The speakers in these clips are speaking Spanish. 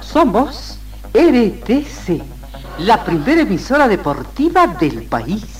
Somos RTC, la primera emisora deportiva del país.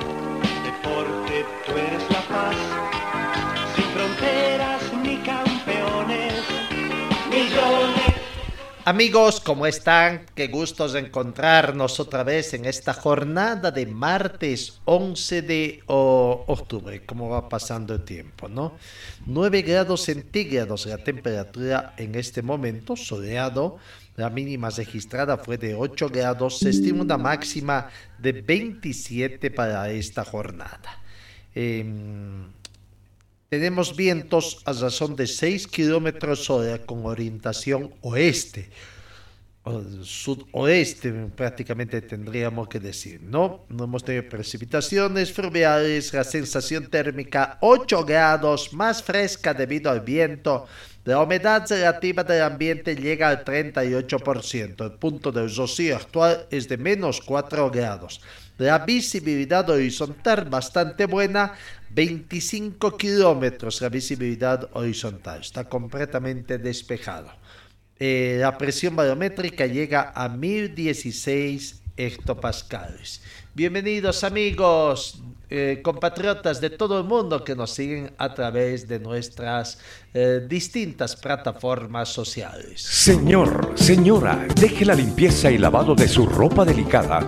Amigos, ¿cómo están? Qué gustos encontrarnos otra vez en esta jornada de martes 11 de octubre. ¿Cómo va pasando el tiempo, no? 9 grados centígrados la temperatura en este momento, soleado. La mínima registrada fue de 8 grados. Se estima una máxima de 27 para esta jornada. Em, tenemos vientos a razón de 6 kilómetros hora con orientación oeste. O sudoeste prácticamente tendríamos que decir, ¿no? No hemos tenido precipitaciones fluviales, la sensación térmica 8 grados, más fresca debido al viento. La humedad relativa del ambiente llega al 38%. El punto del rocío actual es de menos 4 grados. La visibilidad horizontal bastante buena, 25 kilómetros la visibilidad horizontal, está completamente despejado. Eh, la presión barométrica llega a 1016 hectopascales. Bienvenidos amigos, eh, compatriotas de todo el mundo que nos siguen a través de nuestras eh, distintas plataformas sociales. Señor, señora, deje la limpieza y lavado de su ropa delicada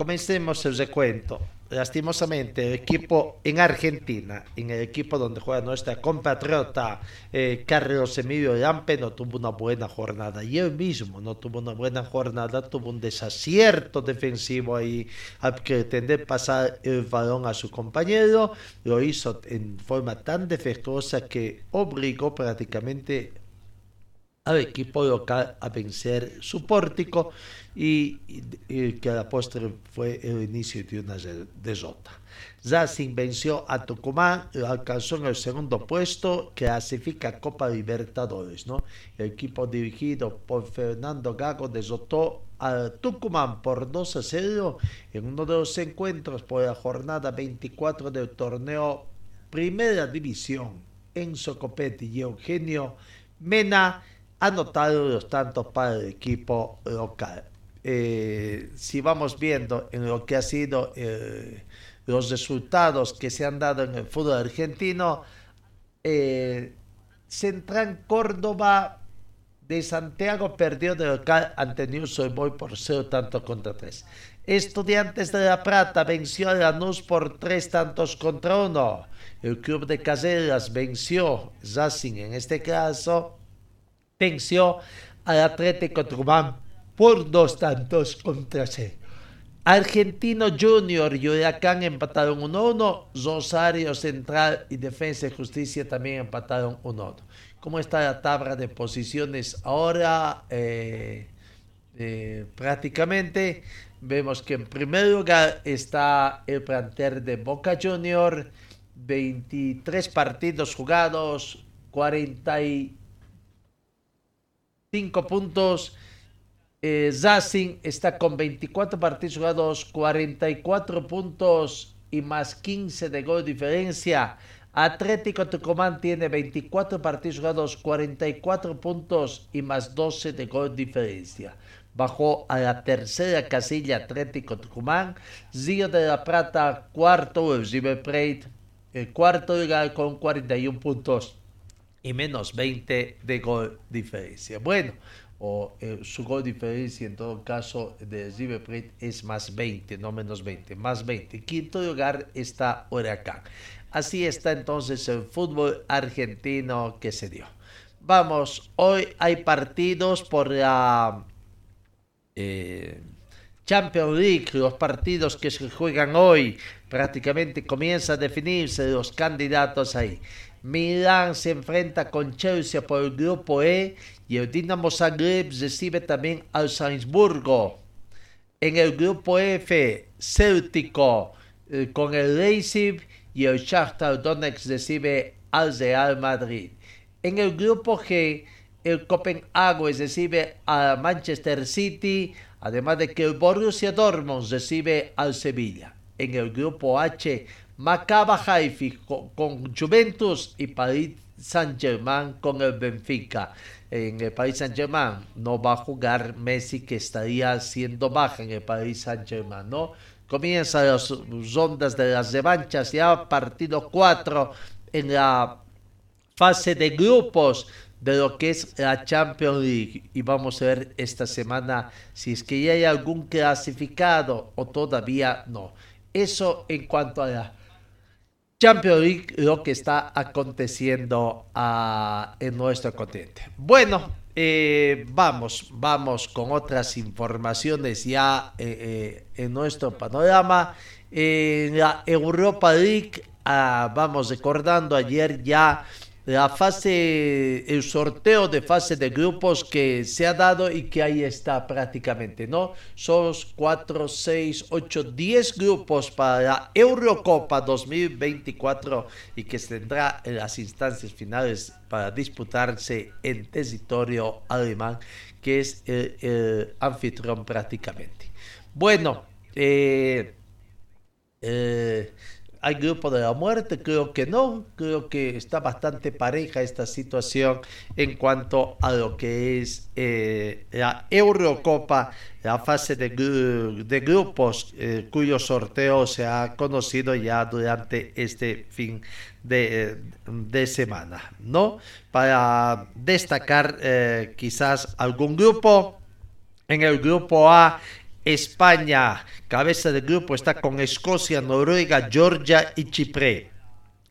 Comencemos el recuento. Lastimosamente, el equipo en Argentina, en el equipo donde juega nuestra compatriota eh, Carlos Emilio Lampe, no tuvo una buena jornada. Y él mismo no tuvo una buena jornada, tuvo un desacierto defensivo ahí al pretender pasar el balón a su compañero. Lo hizo en forma tan defectuosa que obligó prácticamente al equipo local a vencer su pórtico y, que a la postre fue el inicio de una derrota. Racing venció a Tucumán, lo alcanzó en el segundo puesto, clasifica Copa Libertadores. ¿no? El equipo dirigido por Fernando Gago derrotó a Tucumán por 2 a 0 en uno de los encuentros por la jornada 24 del torneo Primera División. Enzo Copetti y Eugenio Mena anotaron los tantos para el equipo local. Eh, si vamos viendo en lo que ha sido eh, los resultados que se han dado en el fútbol argentino, eh, Central Córdoba de Santiago perdió de local ante News Boy por 0 tantos contra 3. Estudiantes de La Plata venció a Lanús por 3 tantos contra 1. El club de Caseras venció, Racing en este caso, venció al Atlético Tucumán por dos tantos contra cero. Argentino Junior y Huracán empataron 1-1. Rosario Central y Defensa y Justicia también empataron 1-1. ¿Cómo está la tabla de posiciones ahora? Eh, eh, prácticamente vemos que en primer lugar está el plantel de Boca Junior. 23 partidos jugados, 45 puntos. Eh, está con 24 partidos jugados, 44 puntos y más 15 de gol diferencia. Atlético Tucumán tiene 24 partidos jugados, 44 puntos y más 12 de gol diferencia. Bajó a la tercera casilla Atlético Tucumán. Río de la Plata, cuarto, el River Plate el cuarto lugar con 41 puntos y menos 20 de gol diferencia. Bueno, o eh, su gol diferencia en todo caso de River es más 20, no menos 20, más 20. Quinto lugar está Huracán. Así está entonces el fútbol argentino que se dio. Vamos, hoy hay partidos por la eh, Champions League, los partidos que se juegan hoy, prácticamente comienza a definirse los candidatos ahí. Milán se enfrenta con Chelsea por el grupo E y el Dinamo Zagreb recibe también al Salzburgo. En el grupo F, Céltico eh, con el Leipzig y el Shakhtar Donetsk recibe al Real Madrid. En el grupo G, el Copenhague recibe a Manchester City, además de que el Borussia Dortmund recibe al Sevilla. En el grupo H, Macaba Haifa con, Juventus y Paris Saint-Germain con el Benfica. En el Paris Saint-Germain no va a jugar Messi, que estaría siendo baja en el Paris Saint-Germain, ¿no? Comienzan las rondas de las revanchas, ya partido 4 en la fase de grupos de lo que es la Champions League y vamos a ver esta semana si es que ya hay algún clasificado o todavía no. Eso en cuanto a la Champions League, lo que está aconteciendo ah, en nuestro continente. Bueno, eh, vamos, vamos con otras informaciones ya eh, eh, en nuestro panorama. En la Europa League, ah, vamos recordando ayer ya la fase, el sorteo de fase de grupos que se ha dado y que ahí está prácticamente, ¿no? Son 4, 6, 8, 10 grupos para la Eurocopa 2024 y que se tendrá en las instancias finales para disputarse en territorio alemán, que es el, anfitrión prácticamente. Bueno, eh, eh ¿Hay grupo de la muerte? Creo que no. Creo que está bastante pareja esta situación en cuanto a lo que es eh, la Eurocopa, la fase de, grupos eh, cuyo sorteo se ha conocido ya durante este fin de, de semana. ¿no? Para destacar eh, quizás algún grupo. En el grupo A España, cabeza del grupo, está con Escocia, Noruega, Georgia y Chipre.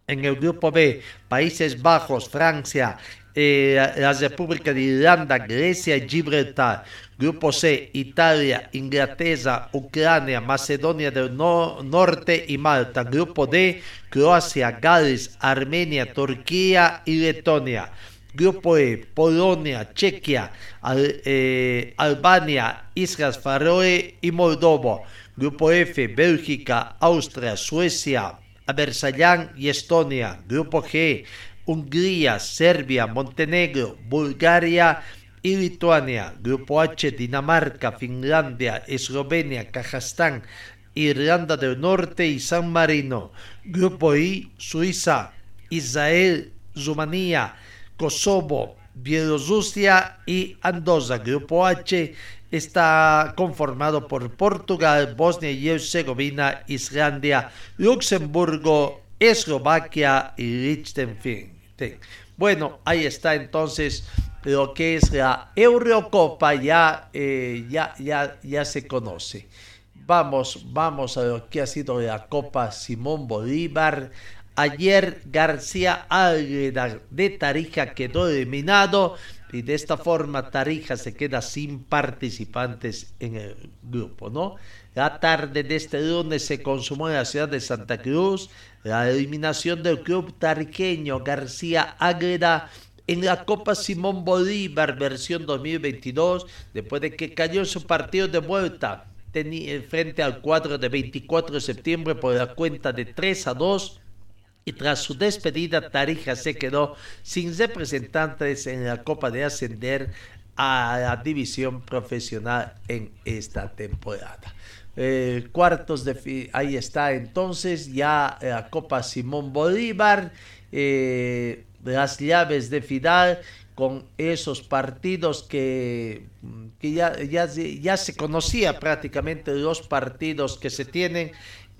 En el grupo B, Países Bajos, Francia, eh, la República de Irlanda, Grecia y Gibraltar. Grupo C, Italia, Inglaterra, Ucrania, Macedonia del Norte y Malta. Grupo D, Croacia, Gales, Armenia, Turquía y Letonia. Grupo E, Polonia, Chequia, eh, Albania, Islas Faroe y Moldova. Grupo F, Bélgica, Austria, Suecia, Azerbaiyán y Estonia. Grupo G, Hungría, Serbia, Montenegro, Bulgaria y Lituania. Grupo H, Dinamarca, Finlandia, Eslovenia, Kazajstán, Irlanda del Norte y San Marino. Grupo I, Suiza, Israel, Rumanía, Kosovo, Bielorrusia y Andorra. Grupo H está conformado por Portugal, Bosnia y Herzegovina, Islandia, Luxemburgo, Eslovaquia y Liechtenstein. Bueno, ahí está entonces lo que es la Eurocopa, ya, eh, ya, ya, ya se conoce. Vamos, vamos a lo que ha sido la Copa Simón Bolívar. Ayer García Águeda de Tarija quedó eliminado y de esta forma Tarija se queda sin participantes en el grupo, ¿no? La tarde de este lunes se consumó en la ciudad de Santa Cruz la eliminación del club tariqueño García Águeda en la Copa Simón Bolívar versión 2022 después de que cayó su partido de vuelta frente al cuadro de 24 de septiembre por la cuenta de 3 a 2 y tras su despedida Tarija se quedó sin representantes en la Copa de Ascender a la división profesional en esta temporada. Eh, cuartos de ahí está entonces ya la Copa Simón Bolívar, eh, las llaves de final con esos partidos que, que ya, ya, ya se conocía prácticamente los partidos que se tienen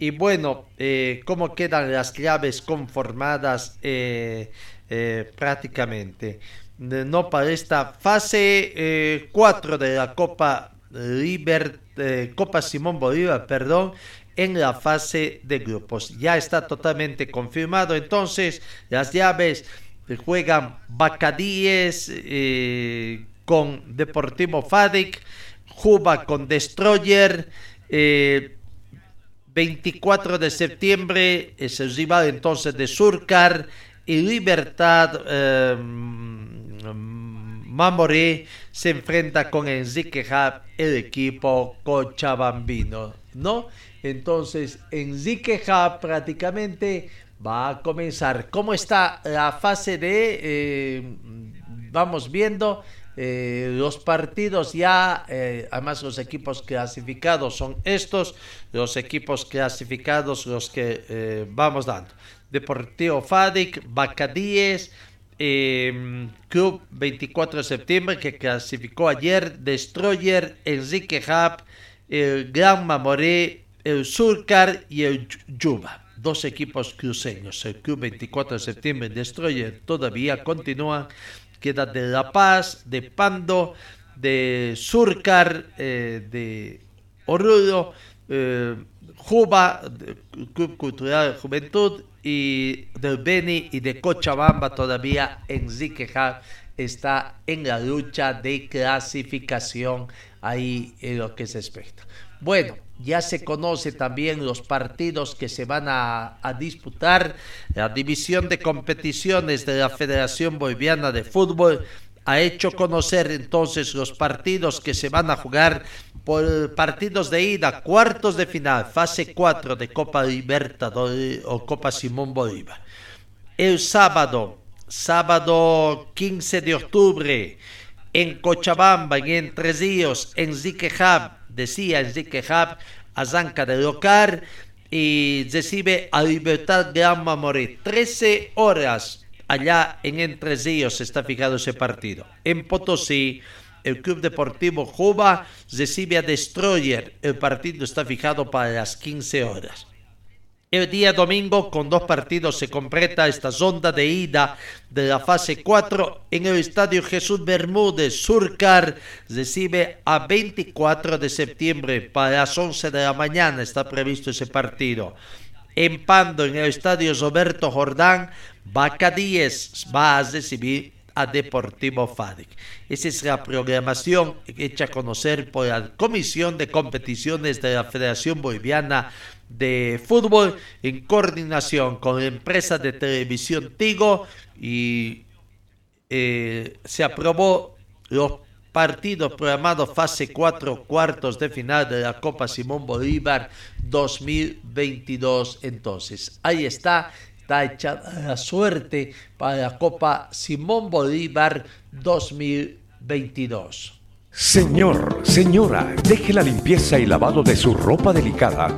Y bueno, eh, ¿cómo quedan las llaves conformadas eh, eh, prácticamente? No para esta fase 4 de la Copa Liber, Copa Simón Bolívar, perdón, en la fase de grupos. Ya está totalmente confirmado. Entonces, las llaves juegan Bacadíes con Deportivo Fadic, Juba con Destroyer. 24 de septiembre es el rival entonces de Surcar y Libertad eh, Mamoré se enfrenta con Enrique Hub, el equipo cochabambino, ¿no? Entonces, Enrique Hub prácticamente va a comenzar. ¿Cómo está la fase de... Eh, vamos viendo eh, los partidos ya, eh, además los equipos clasificados son estos, los equipos clasificados los que eh, vamos dando. Deportivo Fadic, Bacadíes, Club 24 de septiembre que clasificó ayer, Destroyer, Enrique Hub, el Gran Mamoré, el Surcar y el Yuba dos equipos cruceños. El Club 24 de septiembre, Destroyer, todavía queda de La Paz, de Pando, de Surcar, eh, de Oruro, eh, Juba, Club Cultural Juventud, y del Beni y de Cochabamba todavía Enrique Hart está en la lucha de clasificación ahí en lo que se espera. Bueno, ya se conoce también los partidos que se van a, disputar. La división de competiciones de la Federación Boliviana de Fútbol ha hecho conocer entonces los partidos que se van a jugar por partidos de ida, cuartos de final, fase 4 de Copa Libertadores o Copa Simón Bolívar. El sábado, sábado 15 de octubre, en Cochabamba, en Entre Ríos, en Ziquejab, decía Enrique Hub, Azanca de local y recibe a Libertad Gran Mamoré. 13 horas allá en Entre Ríos está fijado ese partido. En Potosí, el Club Deportivo Juba recibe a Destroyer. El partido está fijado para las 15 horas. El día domingo, con dos partidos, se completa esta sonda de ida de la fase 4 en el Estadio Jesús Bermúdez. Surcar recibe a 24 de septiembre para las 11 de la mañana. Está previsto ese partido. En Pando, en el Estadio Roberto Jordán, Vaca 10 va a recibir a Deportivo Fadic. Esa es la programación hecha a conocer por la Comisión de Competiciones de la Federación Boliviana de fútbol en coordinación con la empresa de televisión Tigo y eh, se aprobó los partidos programados fase 4 cuartos de final de la Copa Simón Bolívar 2022 entonces ahí está está echada la suerte para la Copa Simón Bolívar 2022 Señor, señora, deje la limpieza y lavado de su ropa delicada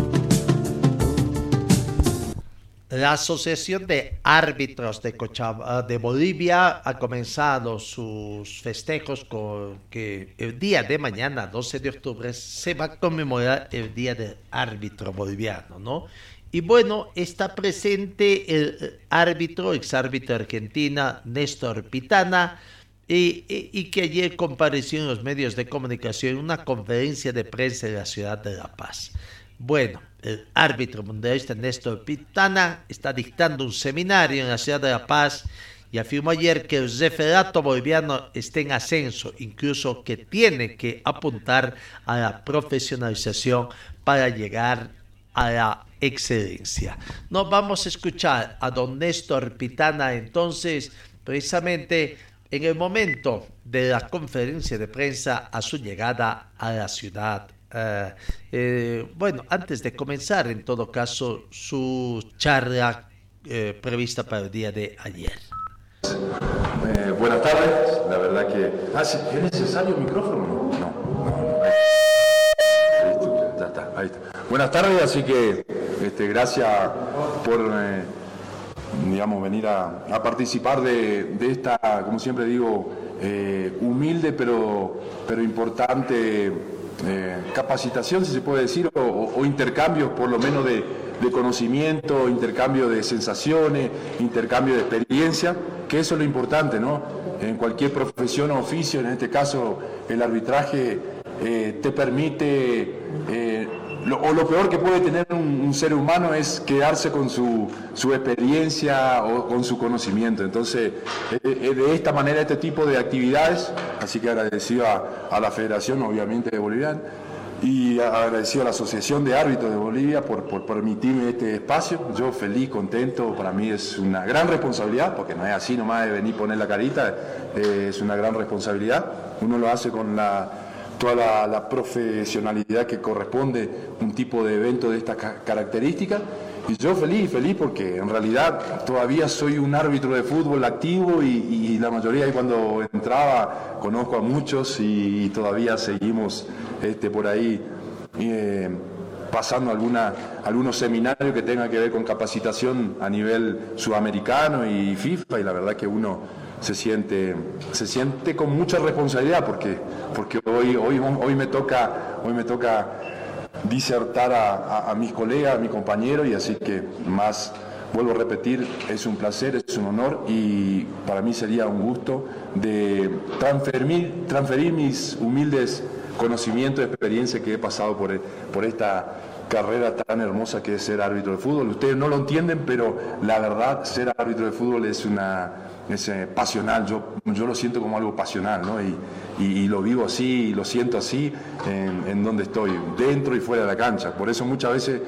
La Asociación de Árbitros de, de Bolivia ha comenzado sus festejos con que el día de mañana, 12 de octubre, se va a conmemorar el Día del Árbitro Boliviano, ¿no? Y bueno, está presente el árbitro, exárbitro argentina, Néstor Pitana, y, que ayer compareció en los medios de comunicación en una conferencia de prensa en la ciudad de La Paz. Bueno, el árbitro mundialista Néstor Pitana está dictando un seminario en la ciudad de La Paz y afirmó ayer que el referato boliviano está en ascenso, incluso que tiene que apuntar a la profesionalización para llegar a la excelencia. Nos vamos a escuchar a don Néstor Pitana entonces, precisamente en el momento de la conferencia de prensa a su llegada a la ciudad. Eh, eh, bueno, antes de comenzar, en todo caso, su charla eh, prevista para el día de ayer. Eh, buenas tardes, la verdad que... Ah. ¿es necesario el micrófono? No, no, no. ya está, ahí está. Buenas tardes, así que este, gracias por, digamos, venir a, participar de, de esta, como siempre digo, humilde pero, pero importante eh, capacitación, si se puede decir, o, intercambios por lo menos de, de conocimiento, intercambio de sensaciones, intercambio de experiencia, que eso es lo importante, ¿no? En cualquier profesión o oficio, en este caso el arbitraje, eh, te permite, eh, lo- o lo peor que puede tener un, ser humano es quedarse con su, su experiencia o con su conocimiento. Entonces, eh, eh, de esta manera, este tipo de actividades, así que agradecido a, la Federación, obviamente, de Boliviana, y agradecido a la Asociación de Árbitros de Bolivia por, por permitirme este espacio. Yo feliz, contento, para mí es una gran responsabilidad, porque no es así nomás de venir poner la carita, eh, es una gran responsabilidad. Uno lo hace con la, toda la, profesionalidad que corresponde un tipo de evento de estas ca- características. Y yo feliz, feliz porque en realidad todavía soy un árbitro de fútbol activo y, y la mayoría de cuando entraba conozco a muchos y, todavía seguimos este, por ahí eh, pasando alguna, algunos seminarios que tengan que ver con capacitación a nivel sudamericano y FIFA y la verdad que uno se siente, se siente con mucha responsabilidad porque, porque hoy, hoy, hoy, me toca, hoy me toca disertar a, mis colegas, a mi compañero y así que más, vuelvo a repetir, es un placer, es un honor y para mí sería un gusto de transferir, transferir mis humildes conocimientos, experiencia que he pasado por, por esta carrera tan hermosa que es ser árbitro de fútbol. Ustedes no lo entienden, pero la verdad, ser árbitro de fútbol es una es eh, pasional. Yo, yo lo siento como algo pasional, ¿no? Y, y- y lo vivo así, y lo siento así en, en donde estoy, dentro y fuera de la cancha. Por eso muchas veces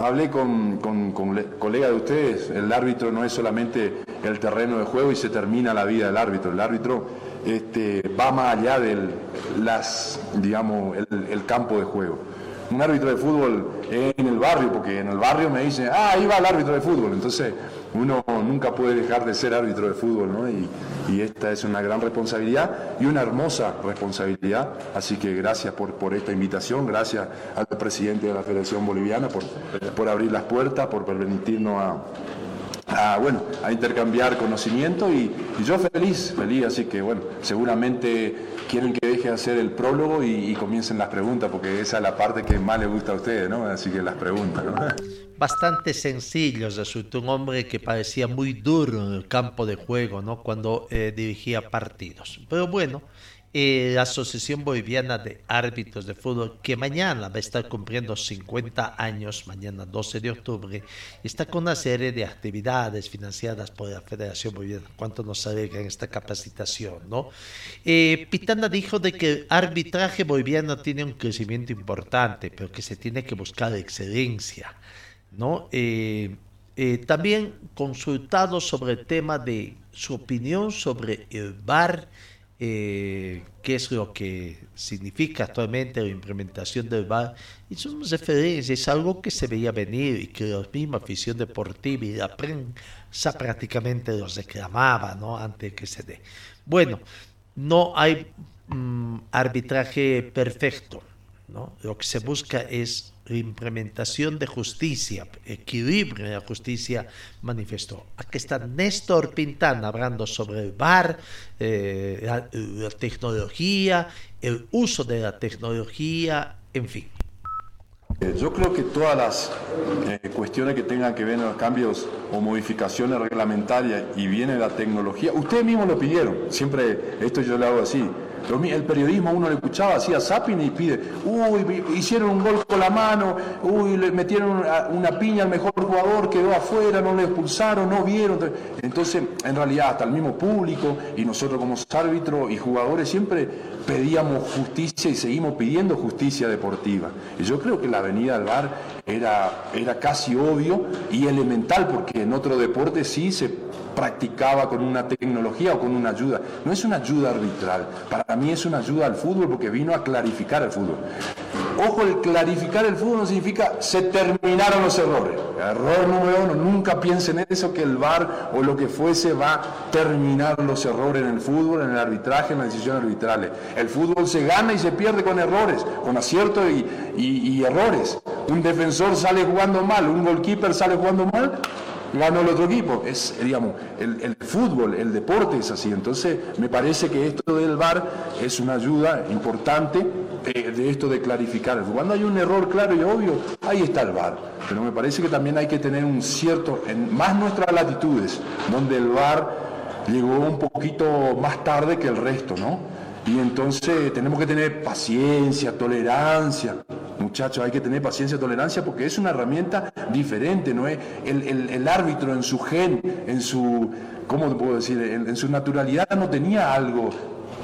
hablé con, con, con le- colegas de ustedes, el árbitro no es solamente el terreno de juego y se termina la vida del árbitro. El árbitro este, va más allá del las, digamos, el, el campo de juego. Un árbitro de fútbol en el barrio, porque en el barrio me dicen, ah, ahí va el árbitro de fútbol. Entonces, uno nunca puede dejar de ser árbitro de fútbol, ¿no? Y, esta es una gran responsabilidad y una hermosa responsabilidad. Así que gracias por, por esta invitación, gracias al presidente de la Federación Boliviana por, por abrir las puertas, por permitirnos a, a, bueno, a intercambiar conocimiento y, yo feliz, feliz, así que bueno, seguramente quieren que deje de hacer el prólogo y, comiencen las preguntas, porque esa es la parte que más les gusta a ustedes, ¿no? Así que las preguntas, ¿no? Bastante sencillos, resultó un hombre que parecía muy duro en el campo de juego, ¿no? Cuando eh, dirigía partidos. Pero bueno, la Asociación Boliviana de Árbitros de Fútbol, que mañana va a estar cumpliendo 50 años, mañana 12 de octubre, está con una serie de actividades financiadas por la Federación Boliviana. ¿Cuánto nos alegra en esta capacitación, no? Eh, Pitana dijo de que el arbitraje boliviano tiene un crecimiento importante, pero que se tiene que buscar excelencia. ¿no? Eh, eh, también consultado sobre el tema de su opinión sobre el VAR, eh, qué es lo que significa actualmente la implementación del VAR, y sus referencias, es algo que se veía venir y que la misma afición deportiva y la prensa prácticamente los reclamaba, ¿no? Antes que se dé. Bueno, no hay mm, arbitraje perfecto, ¿no? Lo que se busca es implementación de justicia, equilibrio en la justicia, manifestó. Aquí está Néstor Pintana hablando sobre el VAR, eh, la, la tecnología, el uso de la tecnología, en fin. Eh, Yo creo que todas las eh, cuestiones que tengan que ver con los cambios o modificaciones reglamentarias y viene la tecnología, ustedes mismos lo pidieron, siempre esto yo lo hago así. El periodismo uno le escuchaba, hacía zapping y pide, uy, hicieron un gol con la mano, uy, le metieron una, piña al mejor jugador, quedó afuera, no le expulsaron, no vieron. Entonces, en realidad, hasta el mismo público y nosotros como árbitros y jugadores siempre pedíamos justicia y seguimos pidiendo justicia deportiva. Y yo creo que la venida al VAR era, era casi obvio y elemental, porque en otro deporte sí se practicaba con una tecnología o con una ayuda. No es una ayuda arbitral, para mí es una ayuda al fútbol porque vino a clarificar el fútbol. ojo, el clarificar el fútbol no significa se terminaron los errores. Error número uno, nunca piensen en eso que el VAR o lo que fuese va a terminar los errores en el fútbol, en el arbitraje, en las decisiones arbitrales. El fútbol se gana y se pierde con errores, con aciertos y, y errores. Un defensor sale jugando mal, un goalkeeper sale jugando mal, ganó el otro equipo. Es, digamos, el, fútbol, el deporte es así. Entonces, me parece que esto del VAR es una ayuda importante de, esto de clarificar. Cuando hay un error claro y obvio, ahí está el VAR. Pero me parece que también hay que tener un cierto, en más nuestras latitudes, donde el VAR llegó un poquito más tarde que el resto, ¿no? Y entonces tenemos que tener paciencia, tolerancia. Muchachos, hay que tener paciencia, tolerancia porque es una herramienta diferente, ¿no es? El, árbitro en su gen, en su, ¿cómo puedo decir? en su naturalidad no tenía algo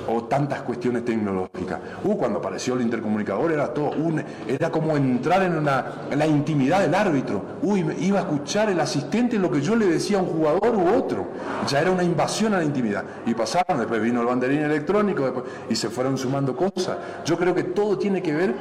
o tantas cuestiones tecnológicas. Uh, cuando apareció el intercomunicador era todo un, era como entrar en, una, la intimidad del árbitro. Uy, iba a escuchar el asistente lo que yo le decía a un jugador u otro. Ya era una invasión a la intimidad. Y pasaron, después vino el banderín electrónico y se fueron sumando cosas. Yo creo que todo tiene que ver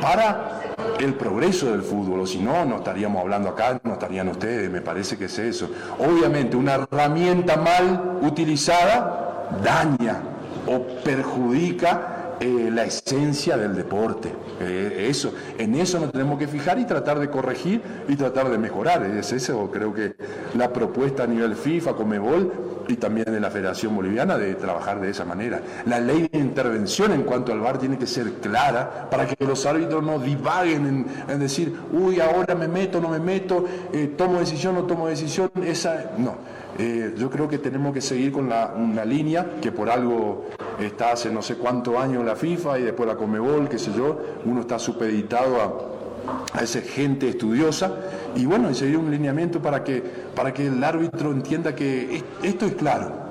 para el progreso del fútbol, o si no, no estaríamos hablando acá, no estarían ustedes, me parece que es eso. Obviamente, una herramienta mal utilizada daña o perjudica eh, la esencia del deporte. Eh, eso, en eso nos tenemos que fijar y tratar de corregir y tratar de mejorar. Es eso, creo que la propuesta a nivel FIFA, Comebol y también de la Federación Boliviana de trabajar de esa manera. La ley de intervención en cuanto al VAR tiene que ser clara para que los árbitros no divaguen en, decir, uy, ahora me meto, no me meto, eh, tomo decisión, no tomo decisión. Esa, no eh, yo creo que tenemos que seguir con la, una línea que por algo está hace no sé cuántos años la FIFA y después la Comebol, qué sé yo, uno está supeditado a, a esa gente estudiosa y bueno, y seguir un lineamiento para que, para que el árbitro entienda que esto es claro.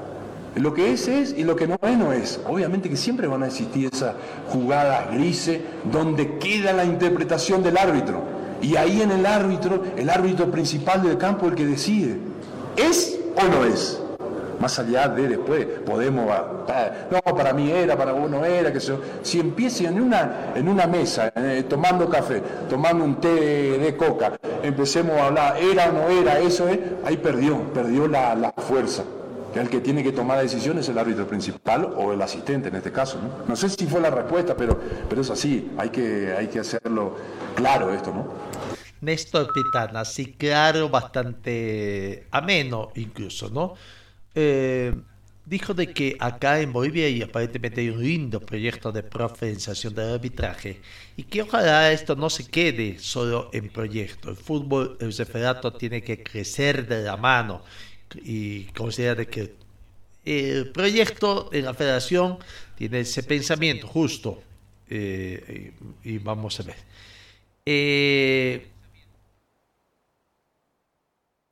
Lo que es es y lo que no es no es. Obviamente que siempre van a existir esas jugadas grises donde queda la interpretación del árbitro. Y ahí en el árbitro, el árbitro principal del campo, el que decide. ¿Es o no es. Más allá de después, podemos, no, para mí era, para vos no era, que si empiece en una, en una mesa, eh, tomando café, tomando un té de coca, empecemos a hablar, era o no era, eso es, ahí perdió, perdió la, la fuerza. El que tiene que tomar la decisión es el árbitro principal o el asistente en este caso. ¿no? no sé si fue la respuesta, pero, pero es así, hay que, hay que hacerlo claro esto, ¿no? Néstor Pitana, así claro, bastante ameno incluso, ¿no? Eh, dijo de que acá en Bolivia y aparentemente hay un lindo proyecto de profesionalización del arbitraje y que ojalá esto no se quede solo en proyecto. El fútbol, el referato tiene que crecer de la mano y considera que el proyecto en la federación tiene ese pensamiento justo eh, y, vamos a ver. Eh,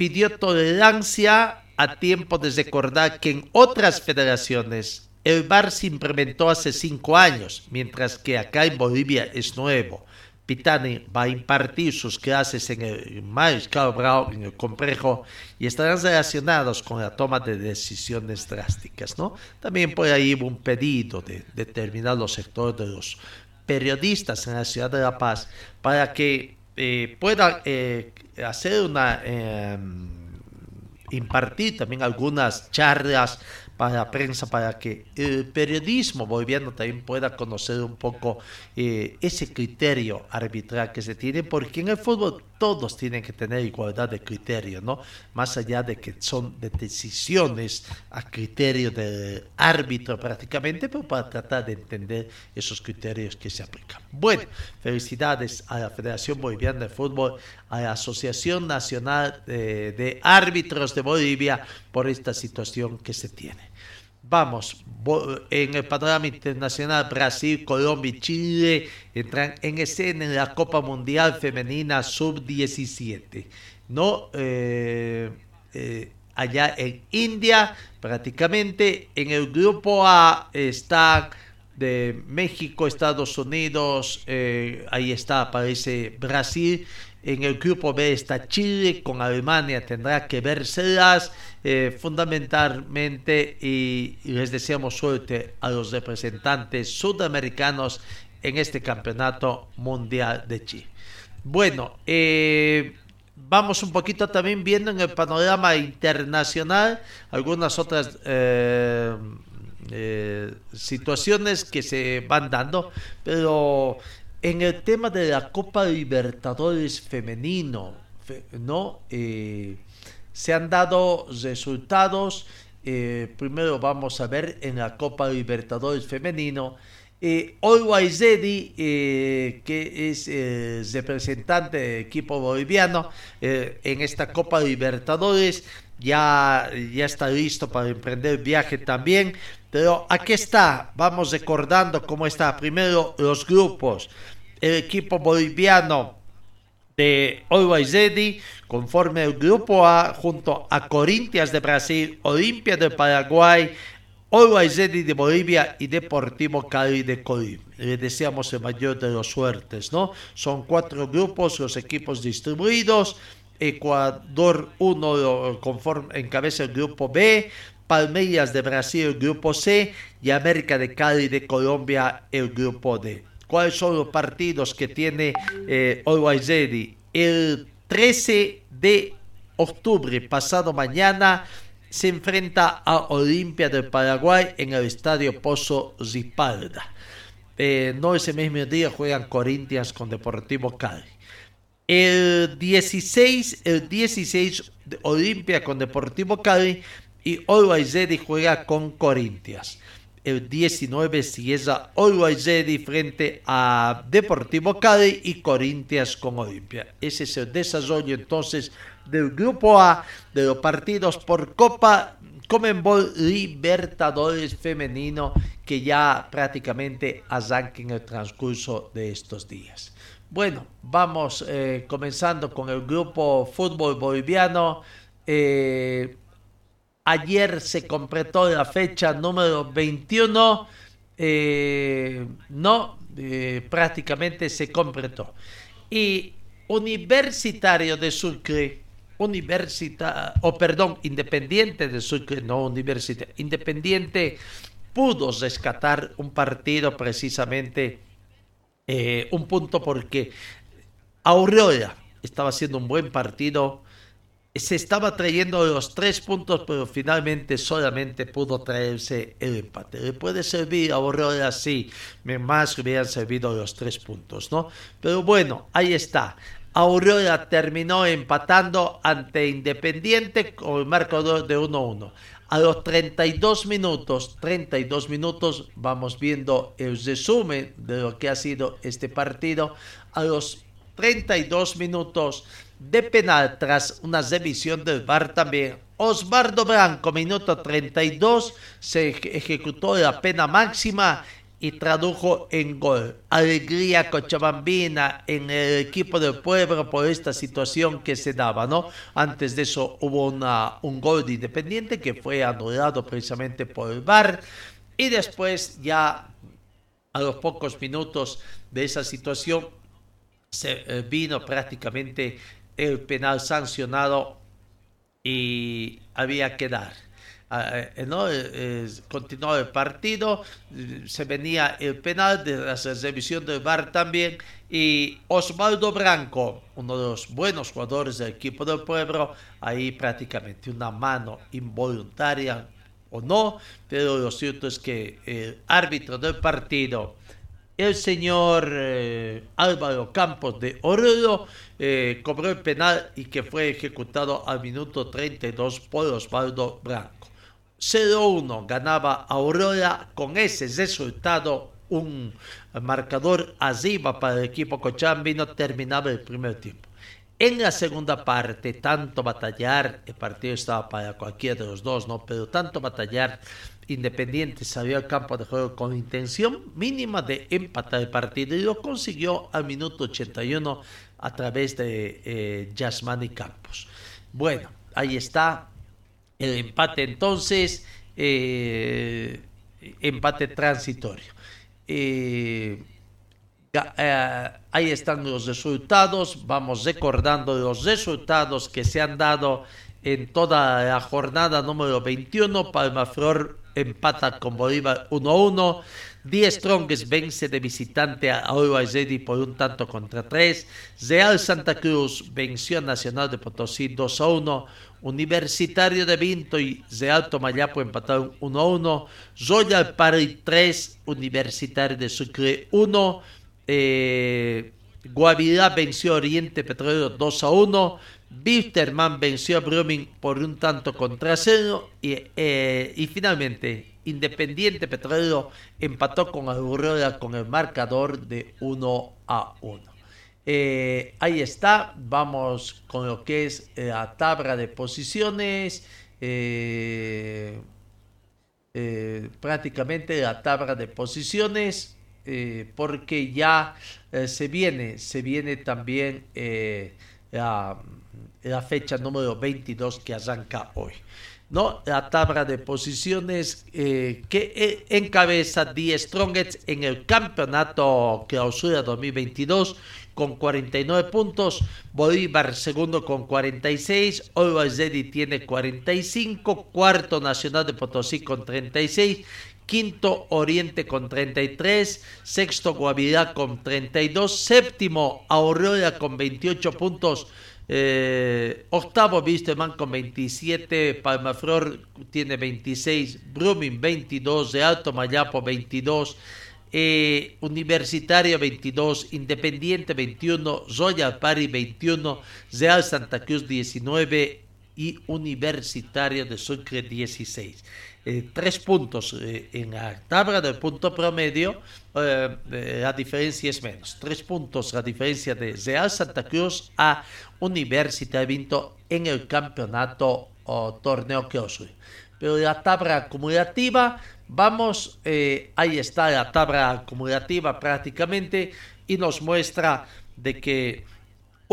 pidió tolerancia a tiempo de recordar que en otras federaciones el VAR se implementó hace cinco años, mientras que acá en Bolivia es nuevo. Pitani va a impartir sus clases en el Mariscal Brown, en el complejo, y estarán relacionados con la toma de decisiones drásticas. ¿no? También por ahí hubo un pedido de determinados sectores de los periodistas en la ciudad de La Paz para que eh, pueda eh, hacer una, em, impartir también algunas charlas para la prensa, para que el periodismo boliviano también pueda conocer un poco eh, ese criterio arbitral que se tiene, porque en el fútbol todos tienen que tener igualdad de criterio, ¿no? Más allá de que son de decisiones a criterio del árbitro prácticamente, pero para tratar de entender esos criterios que se aplican. Bueno, felicidades a la Federación Boliviana de Fútbol, a la Asociación Nacional de, de Árbitros de Bolivia por esta situación que se tiene. Vamos, en el panorama internacional, Brasil, Colombia y Chile entran en escena en la Copa Mundial Femenina Sub-17. ¿no? Eh, eh, allá en India, prácticamente en el grupo A está de México, Estados Unidos, eh, ahí está, aparece Brasil. En el grupo B está Chile, con Alemania tendrá que verselas eh, fundamentalmente y, les deseamos suerte a los representantes sudamericanos en este campeonato mundial de Chile. Bueno, eh, vamos un poquito también viendo en el panorama internacional algunas otras eh, situaciones que se van dando, pero en el tema de la Copa Libertadores femenino, ¿no? Se han dado resultados. primero vamos a ver en la Copa Libertadores femenino eh, eh, que es eh, representante del equipo boliviano eh, en esta Copa Libertadores, ya, ya está listo para emprender viaje también. Pero aquí está, vamos recordando cómo está primero los grupos. El equipo boliviano de Always conforme el grupo A, junto a Corinthians de Brasil, Olimpia de Paraguay, Always de Bolivia y Deportivo Cali de Colombia. Le deseamos el mayor de los suertes, ¿no? Son cuatro grupos, los equipos distribuidos. Ecuador 1 conforme encabeza el grupo B, Palmeiras de Brasil el grupo C y América de Cali de Colombia el grupo D. ¿Cuáles son los partidos que tiene eh, Always El 13 de octubre, pasado mañana, se enfrenta a Olimpia del Paraguay en el estadio Pozo Zipalda. Eh, no ese mismo día juegan Corinthians con Deportivo Cali. El 16, el 16 Olimpia con Deportivo Cali y Always juega con Corinthians. El 19 cierra Always frente a Deportivo Cali y Corinthians con Olimpia. Ese es el desarrollo entonces del grupo A de los partidos por Copa Comenbol Libertadores Femenino que ya prácticamente arranca en el transcurso de estos días. Bueno, vamos eh, comenzando con el grupo fútbol boliviano. Eh, ayer se completó la fecha número 21. Eh, no, prácticamente se completó. Y Universitario de Sucre Universidad, o perdón, Independiente de Sucre, no Universidad, Independiente pudo rescatar un partido precisamente, eh, un punto porque Aurora estaba haciendo un buen partido, se estaba trayendo los tres puntos, pero finalmente solamente pudo traerse el empate. Le puede servir a Aurora, sí, más hubieran servido los tres puntos, ¿no? Pero bueno, ahí está. Aurora terminó empatando ante Independiente con el marcador de 1-1. A los 32 minutos, 32 minutos, vamos viendo el resumen de lo que ha sido este partido. A los 32 minutos de penal tras una revisión del VAR también. Osvaldo Branco, minuto 32, se ejecutó la pena máxima y tradujo en gol. Alegría cochabambina en el equipo del pueblo por esta situación que se daba, ¿no? Antes de eso hubo un gol de Independiente que fue anulado precisamente por el VAR y después ya a los pocos minutos de esa situación se eh, vino prácticamente el penal sancionado y había que dar. Ah, eh, ¿no? Eh, continuó el partido, se venía el penal de la revisión del VAR también y Osvaldo Branco, uno de los buenos jugadores del equipo del pueblo, ahí prácticamente una mano involuntaria o no, pero lo cierto es que el árbitro del partido, el señor eh, Álvaro Campos de Oruro, cobró el penal y que fue ejecutado al minuto 32 por Osvaldo Branco. 0-1 ganaba Aurora con ese resultado un marcador arriba para el equipo cochambino terminaba el primer tiempo en la segunda parte tanto batallar el partido estaba para cualquiera de los dos no pero tanto batallar Independiente salió al campo de juego con intención mínima de empatar el partido y lo consiguió al minuto 81 a través de eh, Yasmani Campos. Bueno, ahí está el empate entonces, eh, empate transitorio. Eh, eh, ahí están los resultados, vamos recordando los resultados que se han dado en toda la jornada número 21. Palmaflor empata con Bolívar 1-1. Die Strongest vence de visitante a Always Ready por un tanto contra tres. Real Santa Cruz venció a Nacional de Potosí 2 a 1. Universitario de Vinto y Real Tomayapo empataron 1 a 1. Royal Party 3, Universitario de Sucre 1. Eh, Guavirá venció Oriente Petrolero 2 a 1. Bisterman venció a Brumming por un tanto contra cero. Y, eh, y finalmente, Independiente Petrolero empató con Aurora con el marcador de 1 a 1. Eh, ahí está, vamos con lo que es la tabla de posiciones. Eh, eh, prácticamente la tabla de posiciones eh, porque ya eh, se viene se viene también eh, la, la fecha número 22 que arranca hoy ¿no? La tabla de posiciones eh, que eh, encabeza The Strongest en el campeonato clausura 2022 con 49 puntos, Bolívar segundo con 46, Always Ready tiene 45, cuarto Nacional de Potosí con 36, quinto Oriente con 33, sexto Guavirá con 32, séptimo Aurora con 28 puntos, eh, octavo Wisterman con 27, Palmaflor tiene 26, Brumming 22, de Alto Mayapo 22, eh, Universitario 22, Independiente 21, Royal Party 21, Real Santa Cruz 19 y Universitario de Sucre 16. Eh, tres puntos eh, en la tabla del punto promedio, eh, eh, la diferencia es menos. Tres puntos la diferencia de Real Santa Cruz a Universidad Vinto en el campeonato o torneo que os Pero la tabla acumulativa, vamos, eh, ahí está la tabla acumulativa prácticamente y nos muestra de que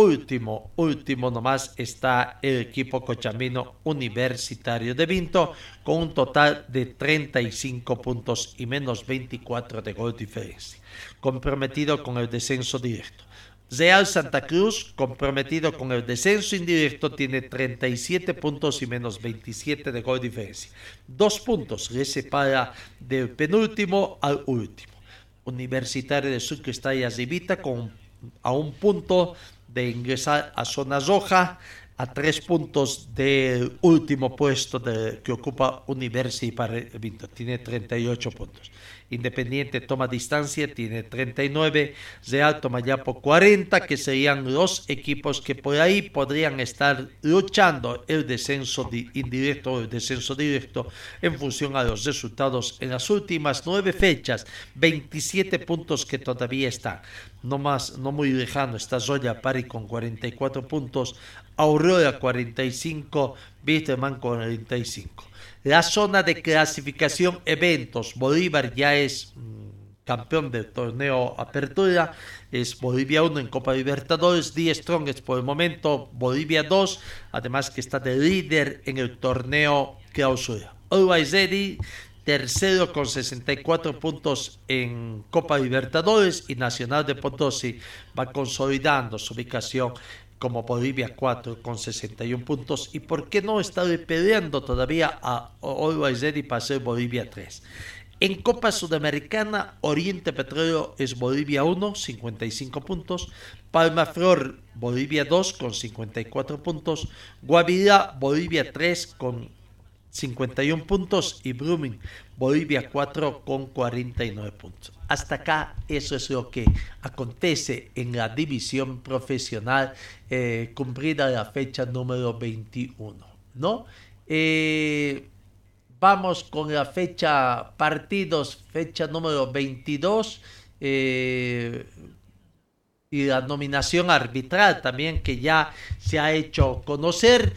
último, último nomás está el equipo cochamino universitario de Vinto con un total de 35 puntos y menos 24 de gol diferencia, comprometido con el descenso directo. Real Santa Cruz, comprometido con el descenso indirecto, tiene 37 puntos y menos 27 de gol diferencia. Dos puntos le separa del penúltimo al último. Universitario de Sucre está ahí arribita con a un punto de ingresar a zona roja a tres puntos del último puesto de, que ocupa University para Vinto, tiene 38 puntos. Independiente toma distancia, tiene 39, Real toma ya por 40, que serían los equipos que por ahí podrían estar luchando el descenso di- indirecto o el descenso directo en función a los resultados en las últimas nueve fechas, 27 puntos que todavía están. No más, no muy lejano está Zoya Pari con 44 puntos, Aurora 45, Wisterman 45. La zona de clasificación eventos, Bolívar ya es mm, campeón del torneo Apertura, es Bolivia 1 en Copa Libertadores, 10 Strongest por el momento, Bolivia 2, además que está de líder en el torneo Clausura. Always Ready, tercero con 64 puntos en Copa Libertadores y Nacional de Potosí va consolidando su ubicación como Bolivia 4 con 61 puntos y por qué no está peleando todavía a Always Ready para ser Bolivia 3. En Copa Sudamericana, Oriente Petróleo es Bolivia 1, 55 puntos. Palma Flor, Bolivia 2 con 54 puntos. Guavirá, Bolivia 3 con 51 puntos y Brumming, Bolivia 4 con 49 puntos. Hasta acá eso es lo que acontece en la división profesional eh, cumplida la fecha número 21, ¿no? Eh, vamos con la fecha partidos, fecha número 22. eh, y la nominación arbitral también que ya se ha hecho conocer.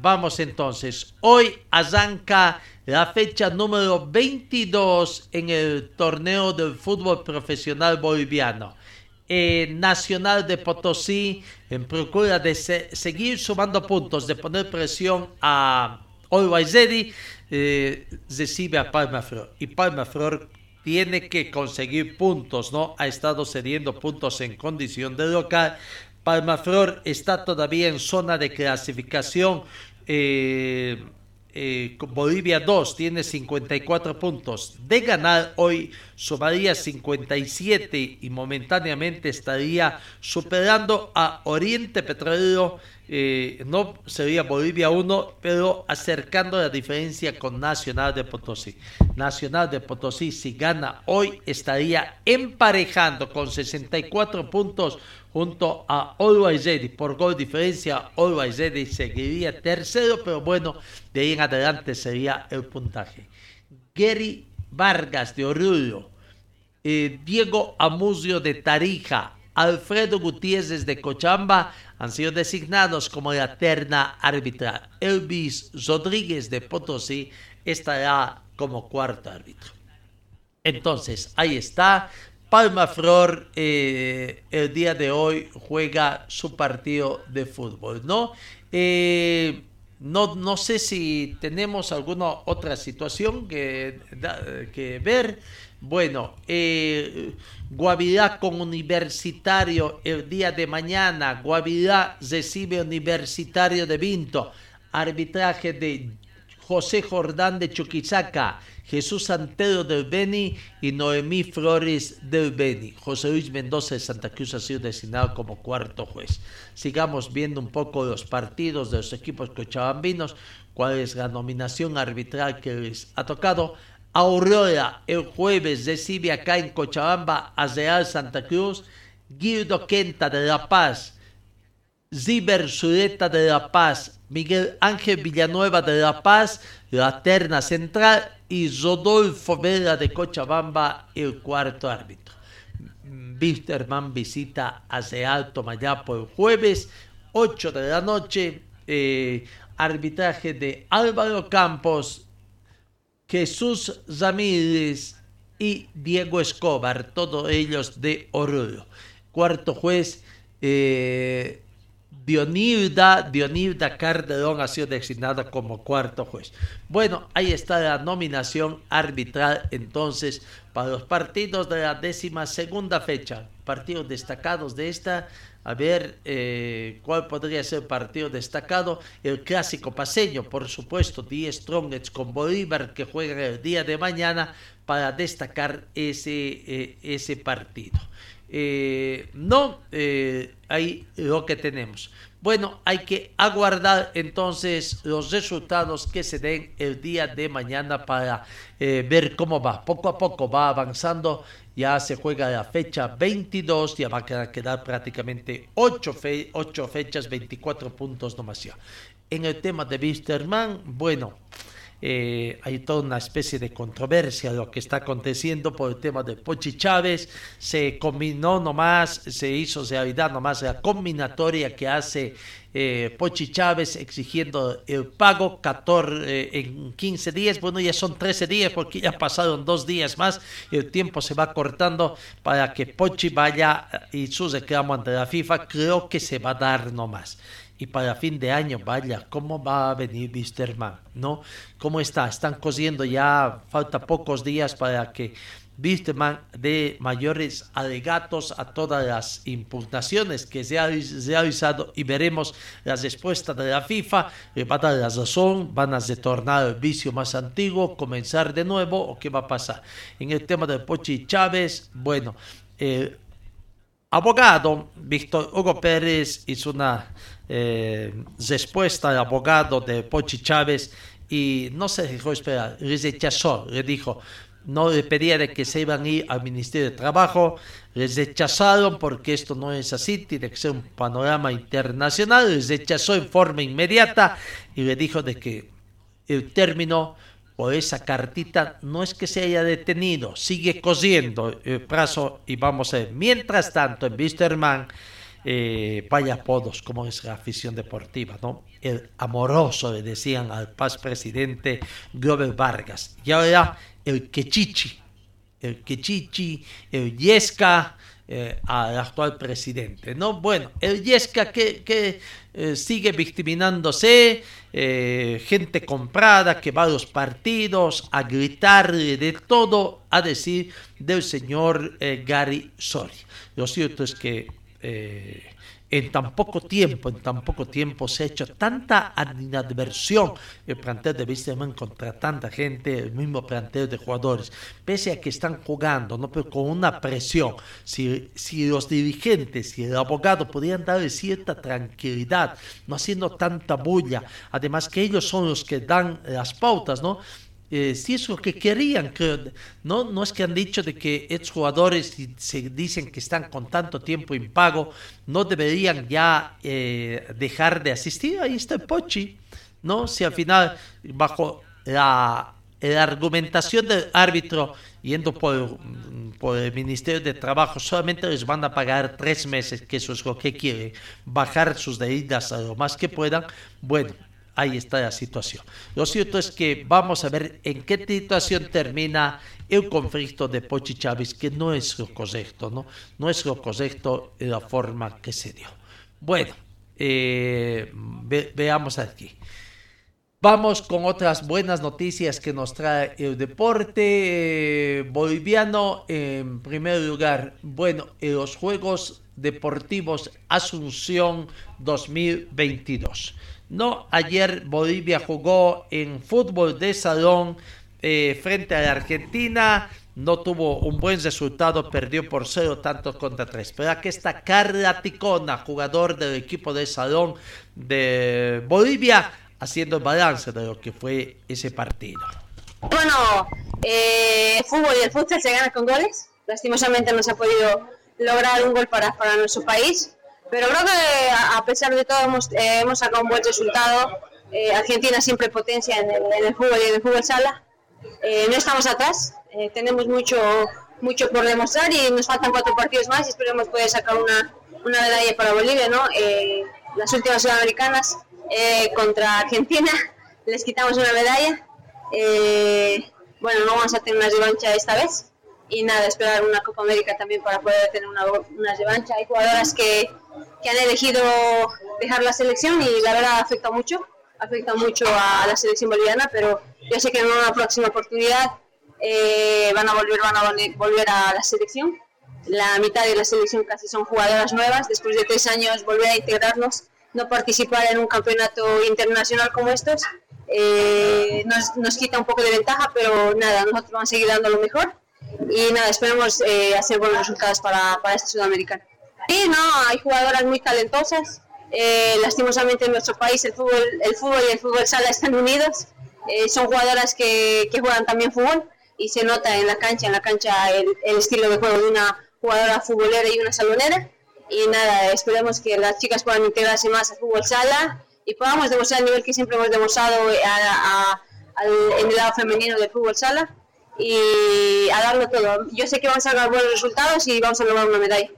Vamos entonces, hoy arranca la fecha número 22 en el torneo del fútbol profesional boliviano. Nacional de Potosí en procura de se- seguir sumando puntos, de poner presión a Always eh, recibe a Palma Flor. Y Palma Flor tiene que conseguir puntos, ¿no? Ha estado cediendo puntos en condición de local. Palmaflor está todavía en zona de clasificación. eh, eh, Bolivia 2 tiene 54 puntos. De ganar hoy sumaría 57 y momentáneamente estaría superando a Oriente Petrolero. Eh, no sería Bolivia 1, pero acercando la diferencia con Nacional de Potosí. Nacional de Potosí, si gana hoy, estaría emparejando con 64 puntos junto a Always Ready. Por gol diferencia, Always Ready seguiría tercero, pero bueno, de ahí en adelante sería el puntaje. Gary Vargas de Oruro, eh, Diego Amucio de Tarija, Alfredo Gutiérrez de Cochamba han sido designados como la terna arbitral. Elvis Rodríguez de Potosí estará como cuarto árbitro. Entonces, ahí está. Palma Flor eh, el día de hoy juega su partido de fútbol, ¿no? Eh, no, no sé si tenemos alguna otra situación que, que ver. Bueno, eh, Guavirá con Universitario el día de mañana. Guavirá recibe Universitario de Vinto. Arbitraje de José Jordán de Chuquisaca. Jesús Santero del Beni y Noemí Flores del Beni. José Luis Mendoza de Santa Cruz ha sido designado como cuarto juez. Sigamos viendo un poco los partidos de los equipos cochabambinos, cuál es la nominación arbitral que les ha tocado. Aurora el jueves recibe acá en Cochabamba a Real Santa Cruz. Guido Quenta de La Paz. Ziber Sureta de La Paz. Miguel Ángel Villanueva de La Paz. La terna central y Rodolfo Vera de Cochabamba, el cuarto árbitro. Wisterman visita a Alto Mayapo el jueves, 8 de la noche. Eh, arbitraje de Álvaro Campos, Jesús Ramírez y Diego Escobar, todos ellos de Oruro. Cuarto juez, eh, Dionilda, Dionilda ha sido designada como cuarto juez. Bueno, ahí está la nominación arbitral entonces para los partidos de la décima segunda fecha. Partidos destacados de esta. A ver eh, cuál podría ser partido destacado. El clásico paseño, por supuesto, 10 Strongets con Bolívar que juegan el día de mañana para destacar ese, eh, ese partido. Eh, no, ahí lo que tenemos. Bueno, hay que aguardar entonces los resultados que se den el día de mañana para eh, ver cómo va. Poco a poco va avanzando. Ya se juega la fecha 22, ya va a quedar prácticamente 8, fechas, 24 puntos nomás ya. En el tema de Wisterman, bueno, eh, hay toda una especie de controversia lo que está aconteciendo por el tema de Pochi Chávez. Se combinó nomás, se hizo realidad nomás la combinatoria que hace eh, Pochi Chávez exigiendo el pago 14, eh, en 15 días. Bueno, ya son 13 días porque ya pasaron dos días más el tiempo se va cortando para que Pochi vaya y su reclamo ante la FIFA. Creo que se va a dar nomás y para fin de año, vaya, ¿cómo va a venir Wisterman? ¿No? ¿Cómo está? Están cosiendo ya, falta pocos días para que Wisterman dé mayores alegatos a todas las impugnaciones que se ha realizado y veremos la respuesta de la FIFA, le va a dar la razón, van a retornar al vicio más antiguo, comenzar de nuevo o qué va a pasar. En el tema de Pochi Chávez, bueno, el abogado Víctor Hugo Pérez hizo una eh, respuesta al abogado de Pochi Chávez y no se dejó esperar, rechazó, le dijo, no le pedía de que se iban a ir al Ministerio de Trabajo, les rechazaron porque esto no es así, tiene que ser un panorama internacional, les rechazó en forma inmediata y le dijo de que el término o esa cartita no es que se haya detenido, sigue cosiendo el plazo y vamos a ver. Mientras tanto, en Wisterman, eh, vaya apodos como es la afición deportiva, ¿no? El amoroso le decían al paz presidente Glover Vargas. Y ahora el quechichi, el quechichi, el yesca eh, al actual presidente, ¿no? Bueno, el yesca que, eh, sigue victiminándose, gente comprada que va a los partidos a gritar de todo, a decir del señor Gary Sori. Lo cierto es que eh, en tan poco tiempo, en tan poco tiempo se ha hecho tanta animadversión el plantel de Wisterman contra tanta gente, el mismo plantel de jugadores, pese a que están jugando, ¿no? pero con una presión. Si, si los dirigentes y el abogado podían darle cierta tranquilidad, no haciendo tanta bulla, además que ellos son los que dan las pautas, ¿no? Eh, si es lo que querían, ¿no? no es que han dicho de que estos jugadores se dicen que están con tanto tiempo impago, no deberían ya eh, dejar de asistir, ahí está Pochi, ¿no? Si al final, bajo la, la argumentación del árbitro, yendo por, por el Ministerio de Trabajo, solamente les van a pagar tres meses, que eso es lo que quieren, bajar sus deudas a lo más que puedan, bueno, ahí está la situación. Lo cierto es que vamos a ver en qué situación termina el conflicto de Pochi Chávez, que no es lo correcto, ¿no? No es lo correcto en la forma que se dio. Bueno, eh, veamos aquí. Vamos con otras buenas noticias que nos trae el deporte boliviano. En primer lugar, bueno, en los Juegos Deportivos Asunción 2022. No, ayer Bolivia jugó en fútbol de salón eh, frente a la Argentina. No tuvo un buen resultado, perdió por cero tantos contra tres. Pero aquí está Carla Ticona, jugador del equipo de salón de Bolivia, haciendo balance de lo que fue ese partido. Bueno, eh, fútbol y el fútbol se gana con goles. Lastimosamente no se ha podido lograr un gol para, para nuestro país. Pero creo que a pesar de todo hemos, eh, hemos sacado un buen resultado. Eh, Argentina siempre potencia en el, fútbol y en el fútbol sala. Eh, no estamos atrás, tenemos mucho, mucho por demostrar y nos faltan cuatro partidos más y esperemos poder sacar una, una medalla para Bolivia. ¿no? las últimas sudamericanas contra Argentina les quitamos una medalla. bueno, no vamos a tener una revancha esta vez y nada, esperar una Copa América también para poder tener una, una revancha. Hay jugadoras que, que, han elegido dejar la selección y la verdad afecta mucho, afecta mucho a la selección boliviana, pero yo sé que en una próxima oportunidad eh, van a volver, van a volver a la selección. La mitad de la selección casi son jugadoras nuevas, después de tres años volver a integrarnos, no participar en un campeonato internacional como estos, eh, nos, nos quita un poco de ventaja, pero nada, nosotros vamos a seguir dando lo mejor y nada, esperemos eh, hacer buenos resultados para, para este sudamericano. Sí, no, hay jugadoras muy talentosas. Eh, lastimosamente en nuestro país el fútbol, el fútbol y el fútbol sala están unidos. Eh, son jugadoras que, que, juegan también fútbol y se nota en la cancha, en la cancha el, el, estilo de juego de una jugadora futbolera y una salonera. Y nada, esperemos que las chicas puedan integrarse más al fútbol sala y podamos demostrar el nivel que siempre hemos demostrado a, a, en el lado femenino del fútbol sala y a darlo todo. Yo sé que vamos a sacar buenos resultados y vamos a lograr una medalla.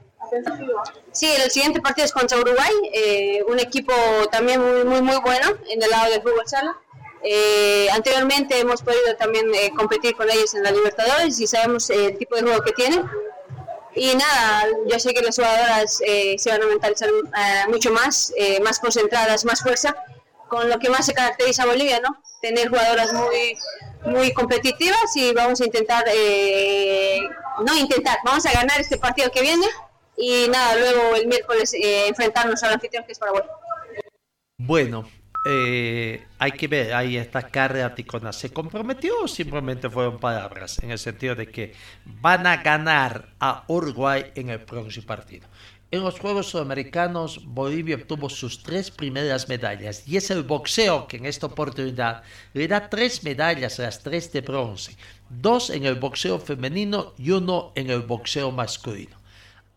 Sí, el siguiente partido es contra Uruguay, eh, un equipo también muy, muy, muy bueno en el lado del fútbol sala. Eh, anteriormente hemos podido también eh, competir con ellos en la Libertadores y sabemos el tipo de juego que tienen. Y nada, yo sé que las jugadoras se van a mentalizar mucho más, más concentradas, más fuerza, con lo que más se caracteriza a Bolivia, ¿no? Tener jugadoras muy, muy competitivas y vamos a intentar, eh, no intentar, vamos a ganar este partido que viene y nada, luego el miércoles eh, enfrentarnos al anfitrión que es Paraguay. Bueno, eh, hay que ver, ahí carrera Ticona, ¿se comprometió o simplemente fueron palabras? En el sentido de que van a ganar a Uruguay en el próximo partido. En los Juegos Sudamericanos, Bolivia obtuvo sus tres primeras medallas y es el boxeo que en esta oportunidad le da tres medallas, las tres de bronce, dos en el boxeo femenino y uno en el boxeo masculino.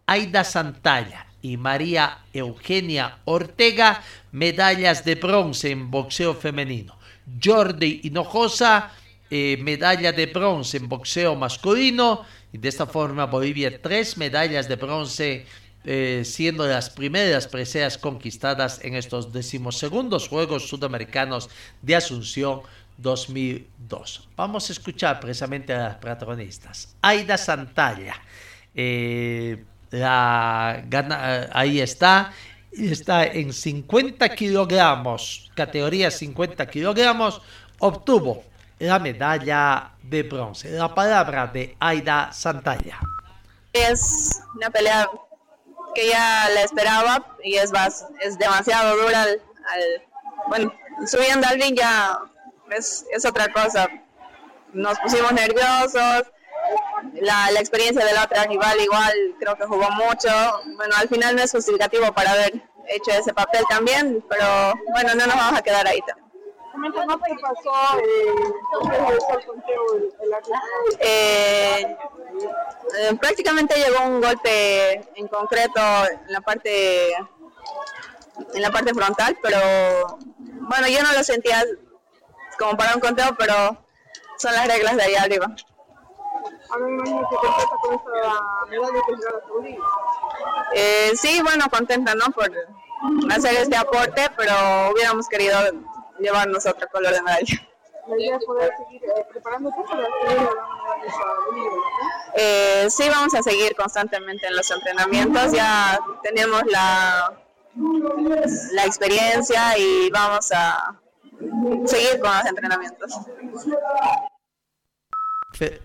Aida Santalla y María Eugenia Ortega, medallas de bronce en boxeo femenino. Jordi Hinojosa, eh, medalla de bronce en boxeo masculino. Y de esta forma Bolivia tres medallas de bronce eh, siendo las primeras preseas conquistadas en estos decimosegundos Juegos Sudamericanos de Asunción 2002. Vamos a escuchar precisamente a las protagonistas. Aida Santalla, eh, gana, ahí está, está en 50 kilogramos, categoría 50 kilogramos, obtuvo la medalla de bronce. La palabra de Aida Santalla. Es una pelea que ya la esperaba y es, es demasiado dura. al- bueno, subiendo al ring ya es, es otra cosa. Nos pusimos nerviosos, la, la experiencia de la otra rival igual creo que jugó mucho. Bueno, al final no es justificativo para haber hecho ese papel también, pero bueno, no nos vamos a quedar ahí. Coméntanos qué pasó, eh, conteo el. Eh, eh, prácticamente llegó un golpe en concreto en la parte en la parte frontal, pero bueno, yo no lo sentía como para un conteo, pero son las reglas de ahí arriba. Ahora me imagino que contenta con esta medalla que llegó a Saudí. Eh, sí, bueno, contenta, ¿no? Por hacer este aporte, pero hubiéramos querido llevarnos otro color de medalla. La idea es poder seguir eh, preparándote para. Eh, sí, vamos a seguir constantemente en los entrenamientos. Ya tenemos la, la experiencia y vamos a seguir con los entrenamientos. Eh,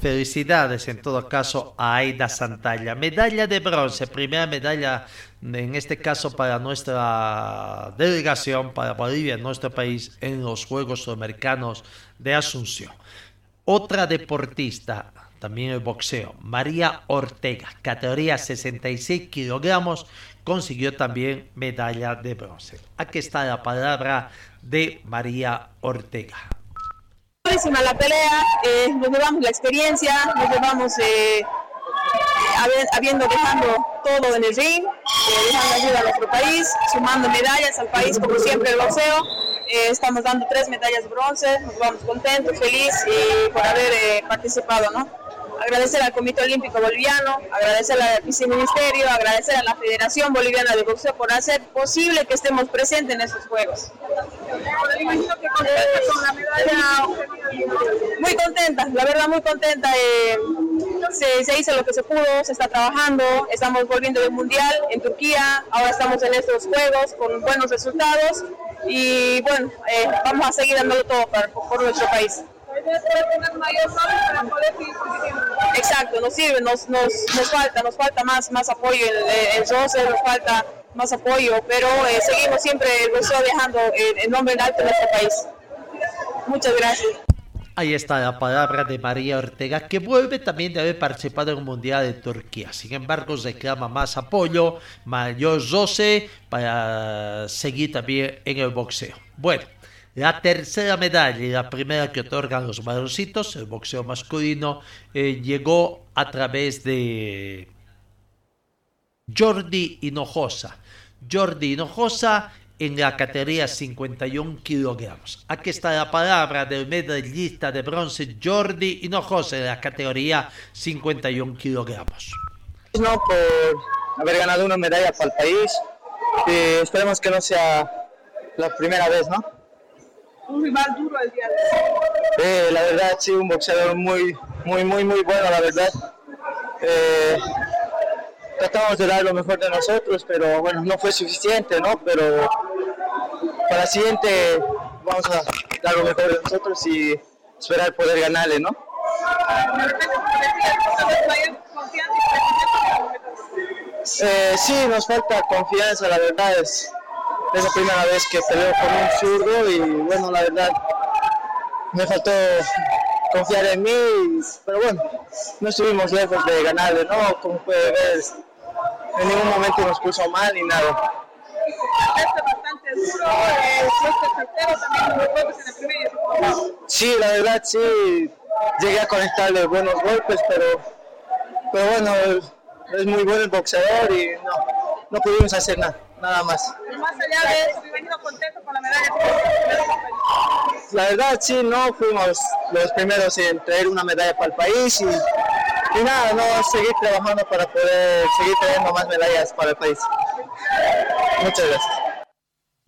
Felicidades en todo caso a Aida Santalla. Medalla de bronce, primera medalla en este caso para nuestra delegación, para Bolivia, nuestro país, en los Juegos Sudamericanos de Asunción. Otra deportista, también el boxeo, María Ortega, categoría 66 kilogramos, consiguió también medalla de bronce. Aquí está la palabra de María Ortega. Buenísima la pelea, eh, nos llevamos la experiencia, nos llevamos eh, habi- habiendo dejando todo en el ring, eh, dejando ayuda a nuestro país, sumando medallas al país como siempre el boxeo. Eh, estamos dando tres medallas de bronce, nos vamos contentos, felices y por haber eh, participado, ¿no? Agradecer al Comité Olímpico Boliviano, agradecer al Viceministerio, agradecer a la Federación Boliviana de Boxeo por hacer posible que estemos presentes en estos Juegos. Muy contenta, la verdad muy contenta. eh, se, se hizo lo que se pudo, se está trabajando, estamos volviendo del Mundial en Turquía, ahora estamos en estos Juegos con buenos resultados y bueno, eh, vamos a seguir dándolo todo por nuestro país. Exacto, nos sirve, nos, nos, nos falta, nos falta más, más apoyo en el, el roce, nos falta más apoyo, pero eh, seguimos siempre el boxeo dejando el, el nombre en alto en nuestro país. Muchas gracias. Ahí está la palabra de María Ortega, que vuelve también de haber participado en un mundial de Turquía. Sin embargo, reclama más apoyo, mayor roce para seguir también en el boxeo. Bueno, la tercera medalla y la primera que otorgan los varoncitos, el boxeo masculino, eh, llegó a través de Jordi Hinojosa. Jordi Hinojosa en la categoría 51 kilogramos. Aquí está la palabra del medallista de bronce Jordi Hinojosa en la categoría 51 kilogramos. no por haber ganado una medalla para el país. Esperemos que no sea la primera vez, ¿no? Un rival duro el día de hoy. Eh, la verdad, sí, un boxeador muy, muy, muy, muy bueno, la verdad. Eh, tratamos de dar lo mejor de nosotros, pero bueno, no fue suficiente, ¿no? Pero para la siguiente vamos a dar lo mejor de nosotros y esperar poder ganarle, ¿no? Eh, sí, nos falta confianza, la verdad es, es la primera vez que peleo con un zurdo y bueno, la verdad me faltó confiar en mí, y- pero bueno, no estuvimos lejos de ganarle, ¿no? Como puede ver, en ningún momento nos puso mal ni nada. Eh. Sí, la verdad sí, llegué a conectarle buenos golpes, pero, pero bueno, es muy bueno el boxeador y no, no pudimos hacer nada, nada más. Y más allá de eso, me imagino contento con la medalla. La verdad sí, no fuimos los primeros en traer una medalla para el país y, y nada, no seguir trabajando para poder seguir trayendo más medallas para el país. Muchas gracias.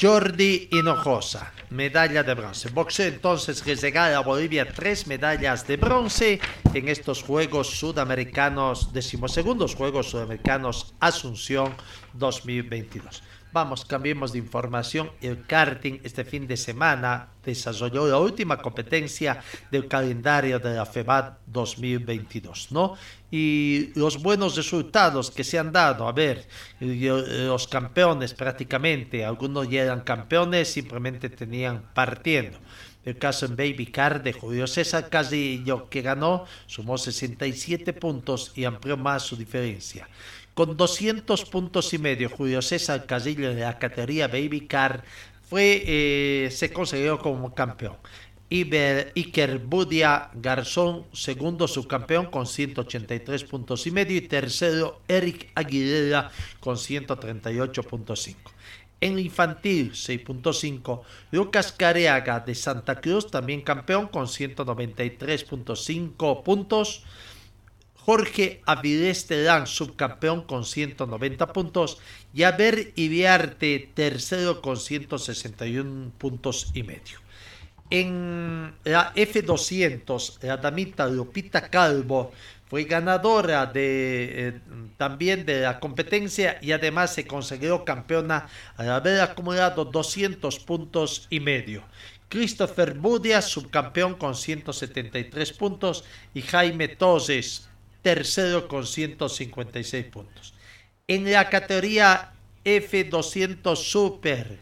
Jordi Hinojosa, medalla de bronce. Boxeo entonces que regala a Bolivia tres medallas de bronce en estos Juegos Sudamericanos, decimosegundos Juegos Sudamericanos Asunción 2022. Vamos, cambiemos de información. El karting este fin de semana desarrolló la última competencia del calendario de la FEBAT 2022, ¿no? Y los buenos resultados que se han dado, a ver, los campeones prácticamente, algunos ya eran campeones, simplemente tenían partiendo. El caso en Baby Car de Julio César Casillo, que ganó, sumó 67 puntos y amplió más su diferencia. Con 200 puntos y medio, Julio César Casillo de la categoría Baby Car fue, eh, se consiguió como campeón. Iber, Iker Budia Garzón, segundo subcampeón con 183 puntos y medio y tercero Eric Aguilera con 138.5. En infantil 6.5, Lucas Careaga de Santa Cruz, también campeón con 193.5 puntos. Jorge Avilés Terán, subcampeón con 190 puntos, y Aber Ibiarte, tercero con 161 puntos y medio. En la F200, la damita Lupita Calvo fue ganadora de, eh, también de la competencia y además se consiguió campeona al haber acumulado 200 puntos y medio. Christopher Budia, subcampeón con 173 puntos, y Jaime Toses, tercero con 156 puntos. En la categoría F200 Super,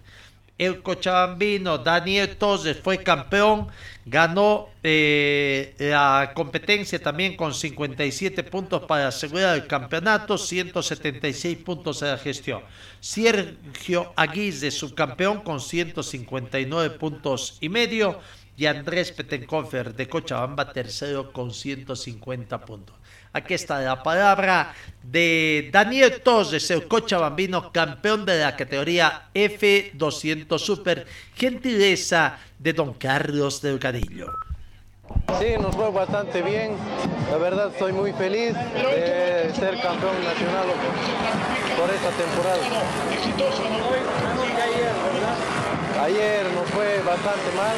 el cochabambino Daniel Toses fue campeón, ganó eh, la competencia también con 57 puntos para asegurar el campeonato, 176 puntos de la gestión. Sergio Aguirre, subcampeón con 159 puntos y medio, y Andrés Petencofer de Cochabamba, tercero con 150 puntos. Aquí está la palabra de Daniel Torres, el cochabambino, campeón de la categoría F200 Super, gentileza de don Carlos Delgadillo. Sí, nos fue bastante bien. La verdad estoy muy feliz de ser campeón nacional por esta temporada. Ayer nos fue bastante mal.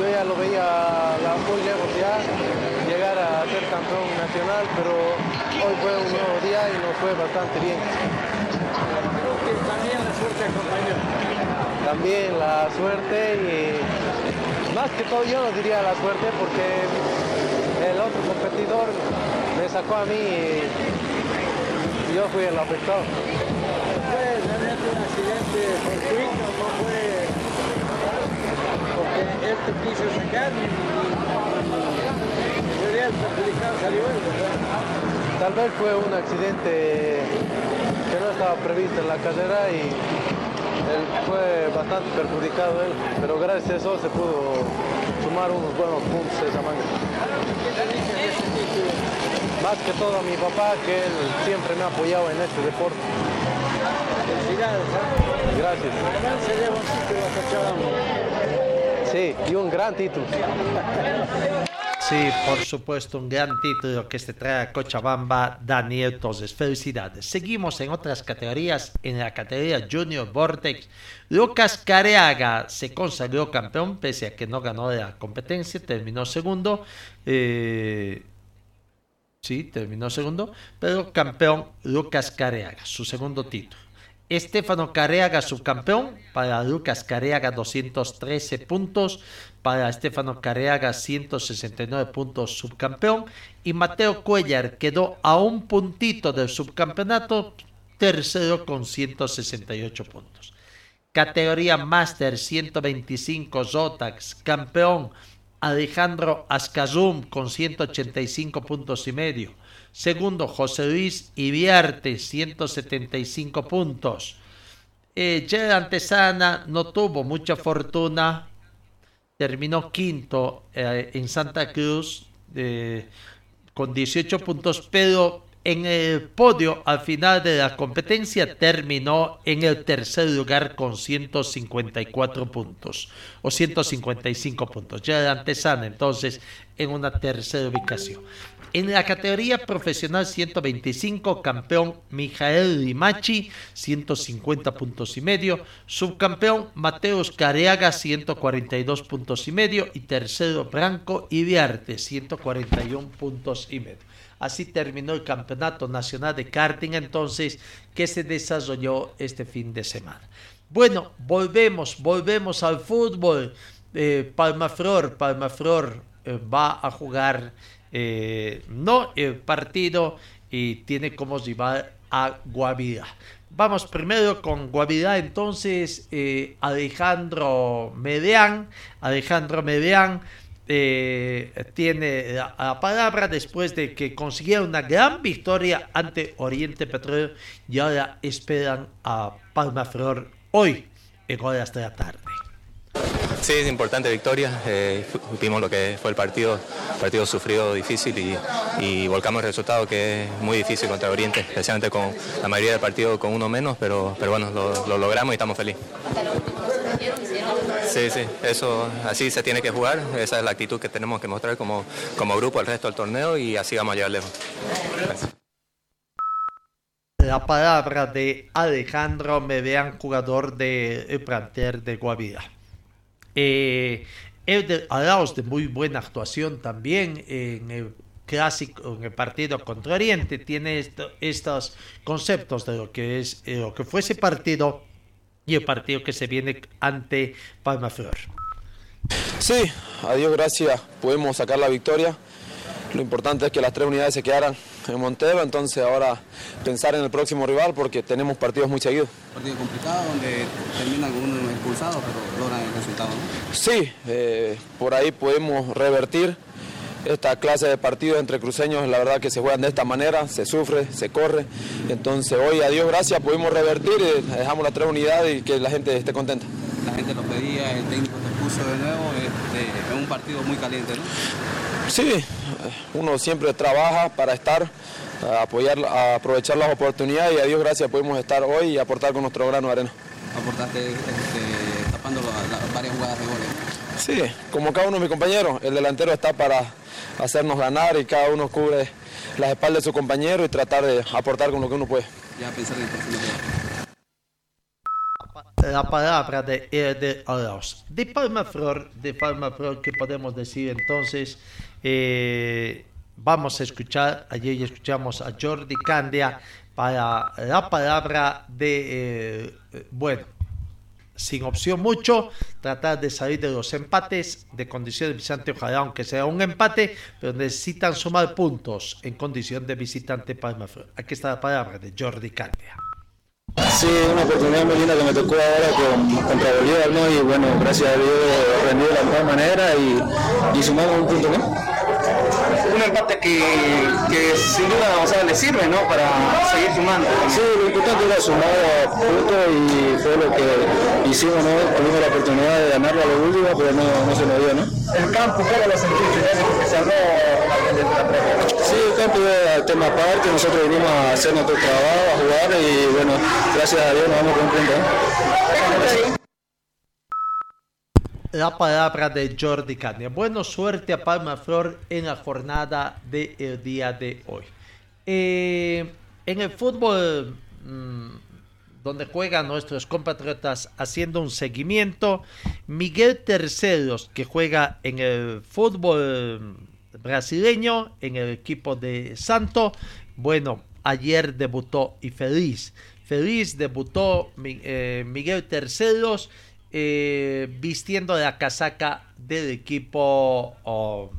Yo ya lo veía muy lejos ya llegar a ser campeón nacional, pero hoy fue un nuevo día y nos fue bastante bien. Creo que también la suerte acompañó. También la suerte y más que todo yo no diría la suerte porque el otro competidor me sacó a mí y yo fui el afectado. Realmente un accidente fortuito, no fue porque él te quiso sacar Tal vez fue un accidente que no estaba previsto en la carrera y él fue bastante perjudicado él, pero gracias a eso se pudo sumar unos buenos puntos esa manga. Más que todo a mi papá, que él siempre me ha apoyado en este deporte. Gracias. Sí, y un gran título. Sí, por supuesto, un gran título que se trae a Cochabamba, Daniel Toses. Felicidades. Seguimos en otras categorías. En la categoría Junior Vortex, Lucas Careaga se consagró campeón, pese a que no ganó la competencia, terminó segundo. Eh, sí, terminó segundo, pero campeón Lucas Careaga, su segundo título. Estefano Careaga, subcampeón. Para Lucas Careaga, 213 puntos. Para Estefano Careaga, 169 puntos, subcampeón. Y Mateo Cuellar quedó a un puntito del subcampeonato, tercero con 168 puntos. Categoría Master 125 Zotax, campeón Alejandro Ascazum con 185 puntos y medio. Segundo, José Luis Ibiarte, 175 puntos. Eh, Antesana no tuvo mucha fortuna. Terminó quinto eh, en Santa Cruz con 18 puntos, pero en el podio al final de la competencia terminó en el tercer lugar con 154 puntos o 155 puntos. Ya de antesana entonces en una tercera ubicación. En la categoría profesional 125, campeón Mijael Limachi, 150 puntos y medio. Subcampeón Mateus Careaga, 142 puntos y medio. Y tercero Branco Ibiarte, 141 puntos y medio. Así terminó el Campeonato Nacional de Karting entonces que se desarrolló este fin de semana. Bueno, volvemos, volvemos al fútbol. Eh, Palmaflor, Palmaflor eh, va a jugar eh, no el partido y tiene como rival a Guavirá. Vamos primero con Guavirá, entonces Alejandro Medeán. Alejandro Medeán eh, tiene la, la, palabra después de que consiguiera una gran victoria ante Oriente Petróleo y ahora esperan a Palmaflor hoy en horas de la tarde. Sí, es importante victoria. Eh, vimos lo que fue el partido, partido sufrido, difícil y, y, volcamos el resultado que es muy difícil contra Oriente, especialmente con la mayoría del partido con uno menos, pero, pero bueno, lo, lo logramos y estamos felices. Sí, sí, eso así se tiene que jugar, esa es la actitud que tenemos que mostrar como, como grupo el resto del torneo y así vamos a llegar lejos. La palabra de Alejandro Medean, jugador de plantel de Guavirá. Eh, Arauz de muy buena actuación también en el clásico, en el partido contra Oriente, tiene esto, estos conceptos de lo que es eh, lo que fue ese partido y el partido que se viene ante Palma Flor. Sí, a Dios gracias, pudimos sacar la victoria. Lo importante es que las tres unidades se quedaran en Montero, entonces ahora pensar en el próximo rival porque tenemos partidos muy seguidos. Partido complicado donde termina algunos expulsados, pero logran el resultado. ¿no? Sí, eh, por ahí podemos revertir esta clase de partidos entre cruceños, la verdad que se juegan de esta manera, se sufre, se corre. Entonces hoy, a Dios gracias, pudimos revertir, y dejamos las tres unidades y que la gente esté contenta. La gente lo pedía, el técnico se puso de nuevo, este, es un partido muy caliente, ¿no? Sí, uno siempre trabaja para estar, a apoyar, a aprovechar las oportunidades y a Dios gracias pudimos estar hoy y aportar con nuestro grano de arena. Aportaste este, tapando la, la, varias jugadas de goles. Sí, como cada uno de mis compañeros, el delantero está para hacernos ganar y cada uno cubre las espaldas de su compañero y tratar de aportar con lo que uno puede. Ya pensar en el la palabra de de Arauz. De Palma Flor, de Palma Flor, ¿qué podemos decir entonces? Eh, vamos a escuchar, ayer escuchamos a Jordi Candia para la palabra de, eh, bueno, sin opción mucho, tratar de salir de los empates de condición de visitante, ojalá aunque sea un empate, pero necesitan sumar puntos en condición de visitante Palma. Aquí está la palabra de Jordi Candia. Sí, una oportunidad muy linda que me tocó ahora con, contra Bolívar, ¿no? Y bueno, gracias a Dios rendí de la mejor manera y, y sumamos un punto, ¿no? Un empate que, que sin duda o sea, le sirve, ¿no? Para seguir sumando. Sí, lo importante era sumar puntos y fue lo que hicimos, ¿no? Tuvimos la oportunidad de ganarlo a lo último, pero no, no se nos dio, ¿no? El campo, ¿cómo lo sentiste? Que se habló Sí, el campo es el tema aparte, nosotros venimos a hacer nuestro trabajo, a jugar y bueno, gracias a Dios nos vamos punto. ¿eh? La palabra de Jordi Cania. Bueno, suerte a Palma Flor en la jornada del de día de hoy. Eh, en el fútbol mmm, donde juegan nuestros compatriotas haciendo un seguimiento, Miguel Terceros, que juega en el fútbol brasileño en el equipo de Santo. Bueno, ayer debutó y feliz. Feliz debutó eh, Miguel Terceros eh, vistiendo la casaca del equipo oh,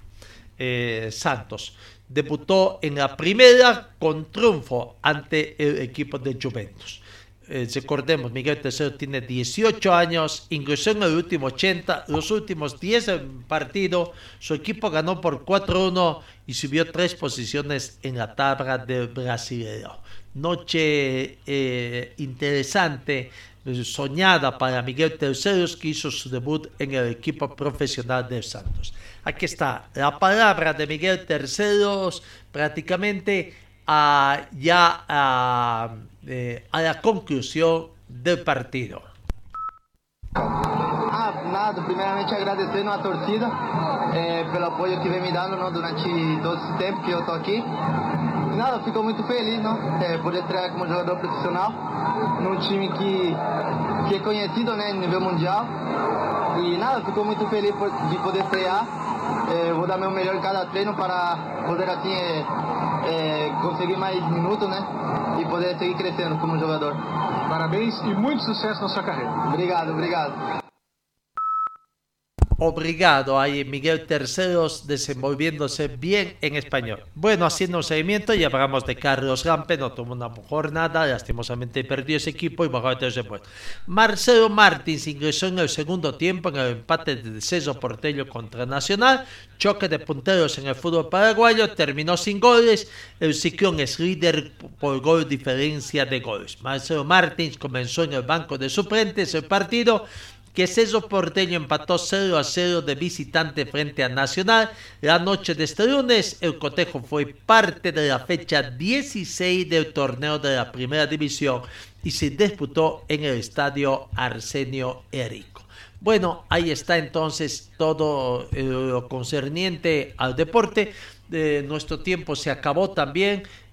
eh, Santos. Debutó en la primera con triunfo ante el equipo de Juventus. Eh, recordemos, Miguel Tercero tiene 18 años, ingresó en el último 80, los últimos 10 partidos, su equipo ganó por 4-1 y subió tres posiciones en la tabla del brasileño. Noche eh, interesante, soñada para Miguel Terceros, que hizo su debut en el equipo profesional de Santos. Aquí está la palabra de Miguel Terceros, prácticamente a, ya a, eh, a la conclusión del partido. Ah, nada, primeiramente agradecendo a torcida é, pelo apoio que vem me dando não, durante todo esse tempo que eu estou aqui. Nada, fico muito feliz não, é, por estrear como jogador profissional num time que, que é conhecido né, nível mundial. E nada, fico muito feliz por, de poder estrear. É, vou dar meu melhor em cada treino para poder assim é, conseguir mais minutos né, e poder seguir crescendo como jogador. Parabéns e muito sucesso na sua carreira. Obrigado, obrigado. Obrigado ahí Miguel Terceros desenvolviéndose bien en español. Bueno, haciendo un seguimiento y hablamos de Carlos Gampe, no tuvo una jornada, lastimosamente perdió ese equipo y bajó después. Marcelo Martins ingresó en el segundo tiempo en el empate de César Portello contra Nacional, choque de punteros en el fútbol paraguayo, terminó sin goles, el Ciclón es líder por gol diferencia de goles. Marcelo Martins comenzó en el banco de suplentes el partido que Ceso Porteño empató 0 a 0 de visitante frente a Nacional. La noche de este lunes, el cotejo fue parte de la fecha 16 del torneo de la primera división y se disputó en el estadio Arsenio Erico. Bueno, ahí está entonces todo eh, lo concerniente al deporte. Eh, nuestro tiempo se acabó también.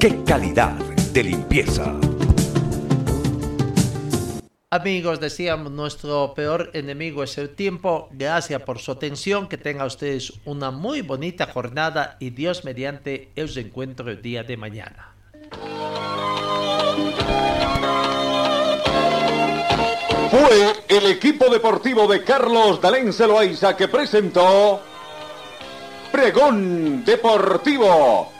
¡Qué calidad de limpieza! Amigos, decíamos, nuestro peor enemigo es el tiempo. Gracias por su atención. Que tengan ustedes una muy bonita jornada y Dios mediante os encuentro el día de mañana. Fue el equipo deportivo de Carlos Dalén Celoaiza que presentó Pregón Deportivo.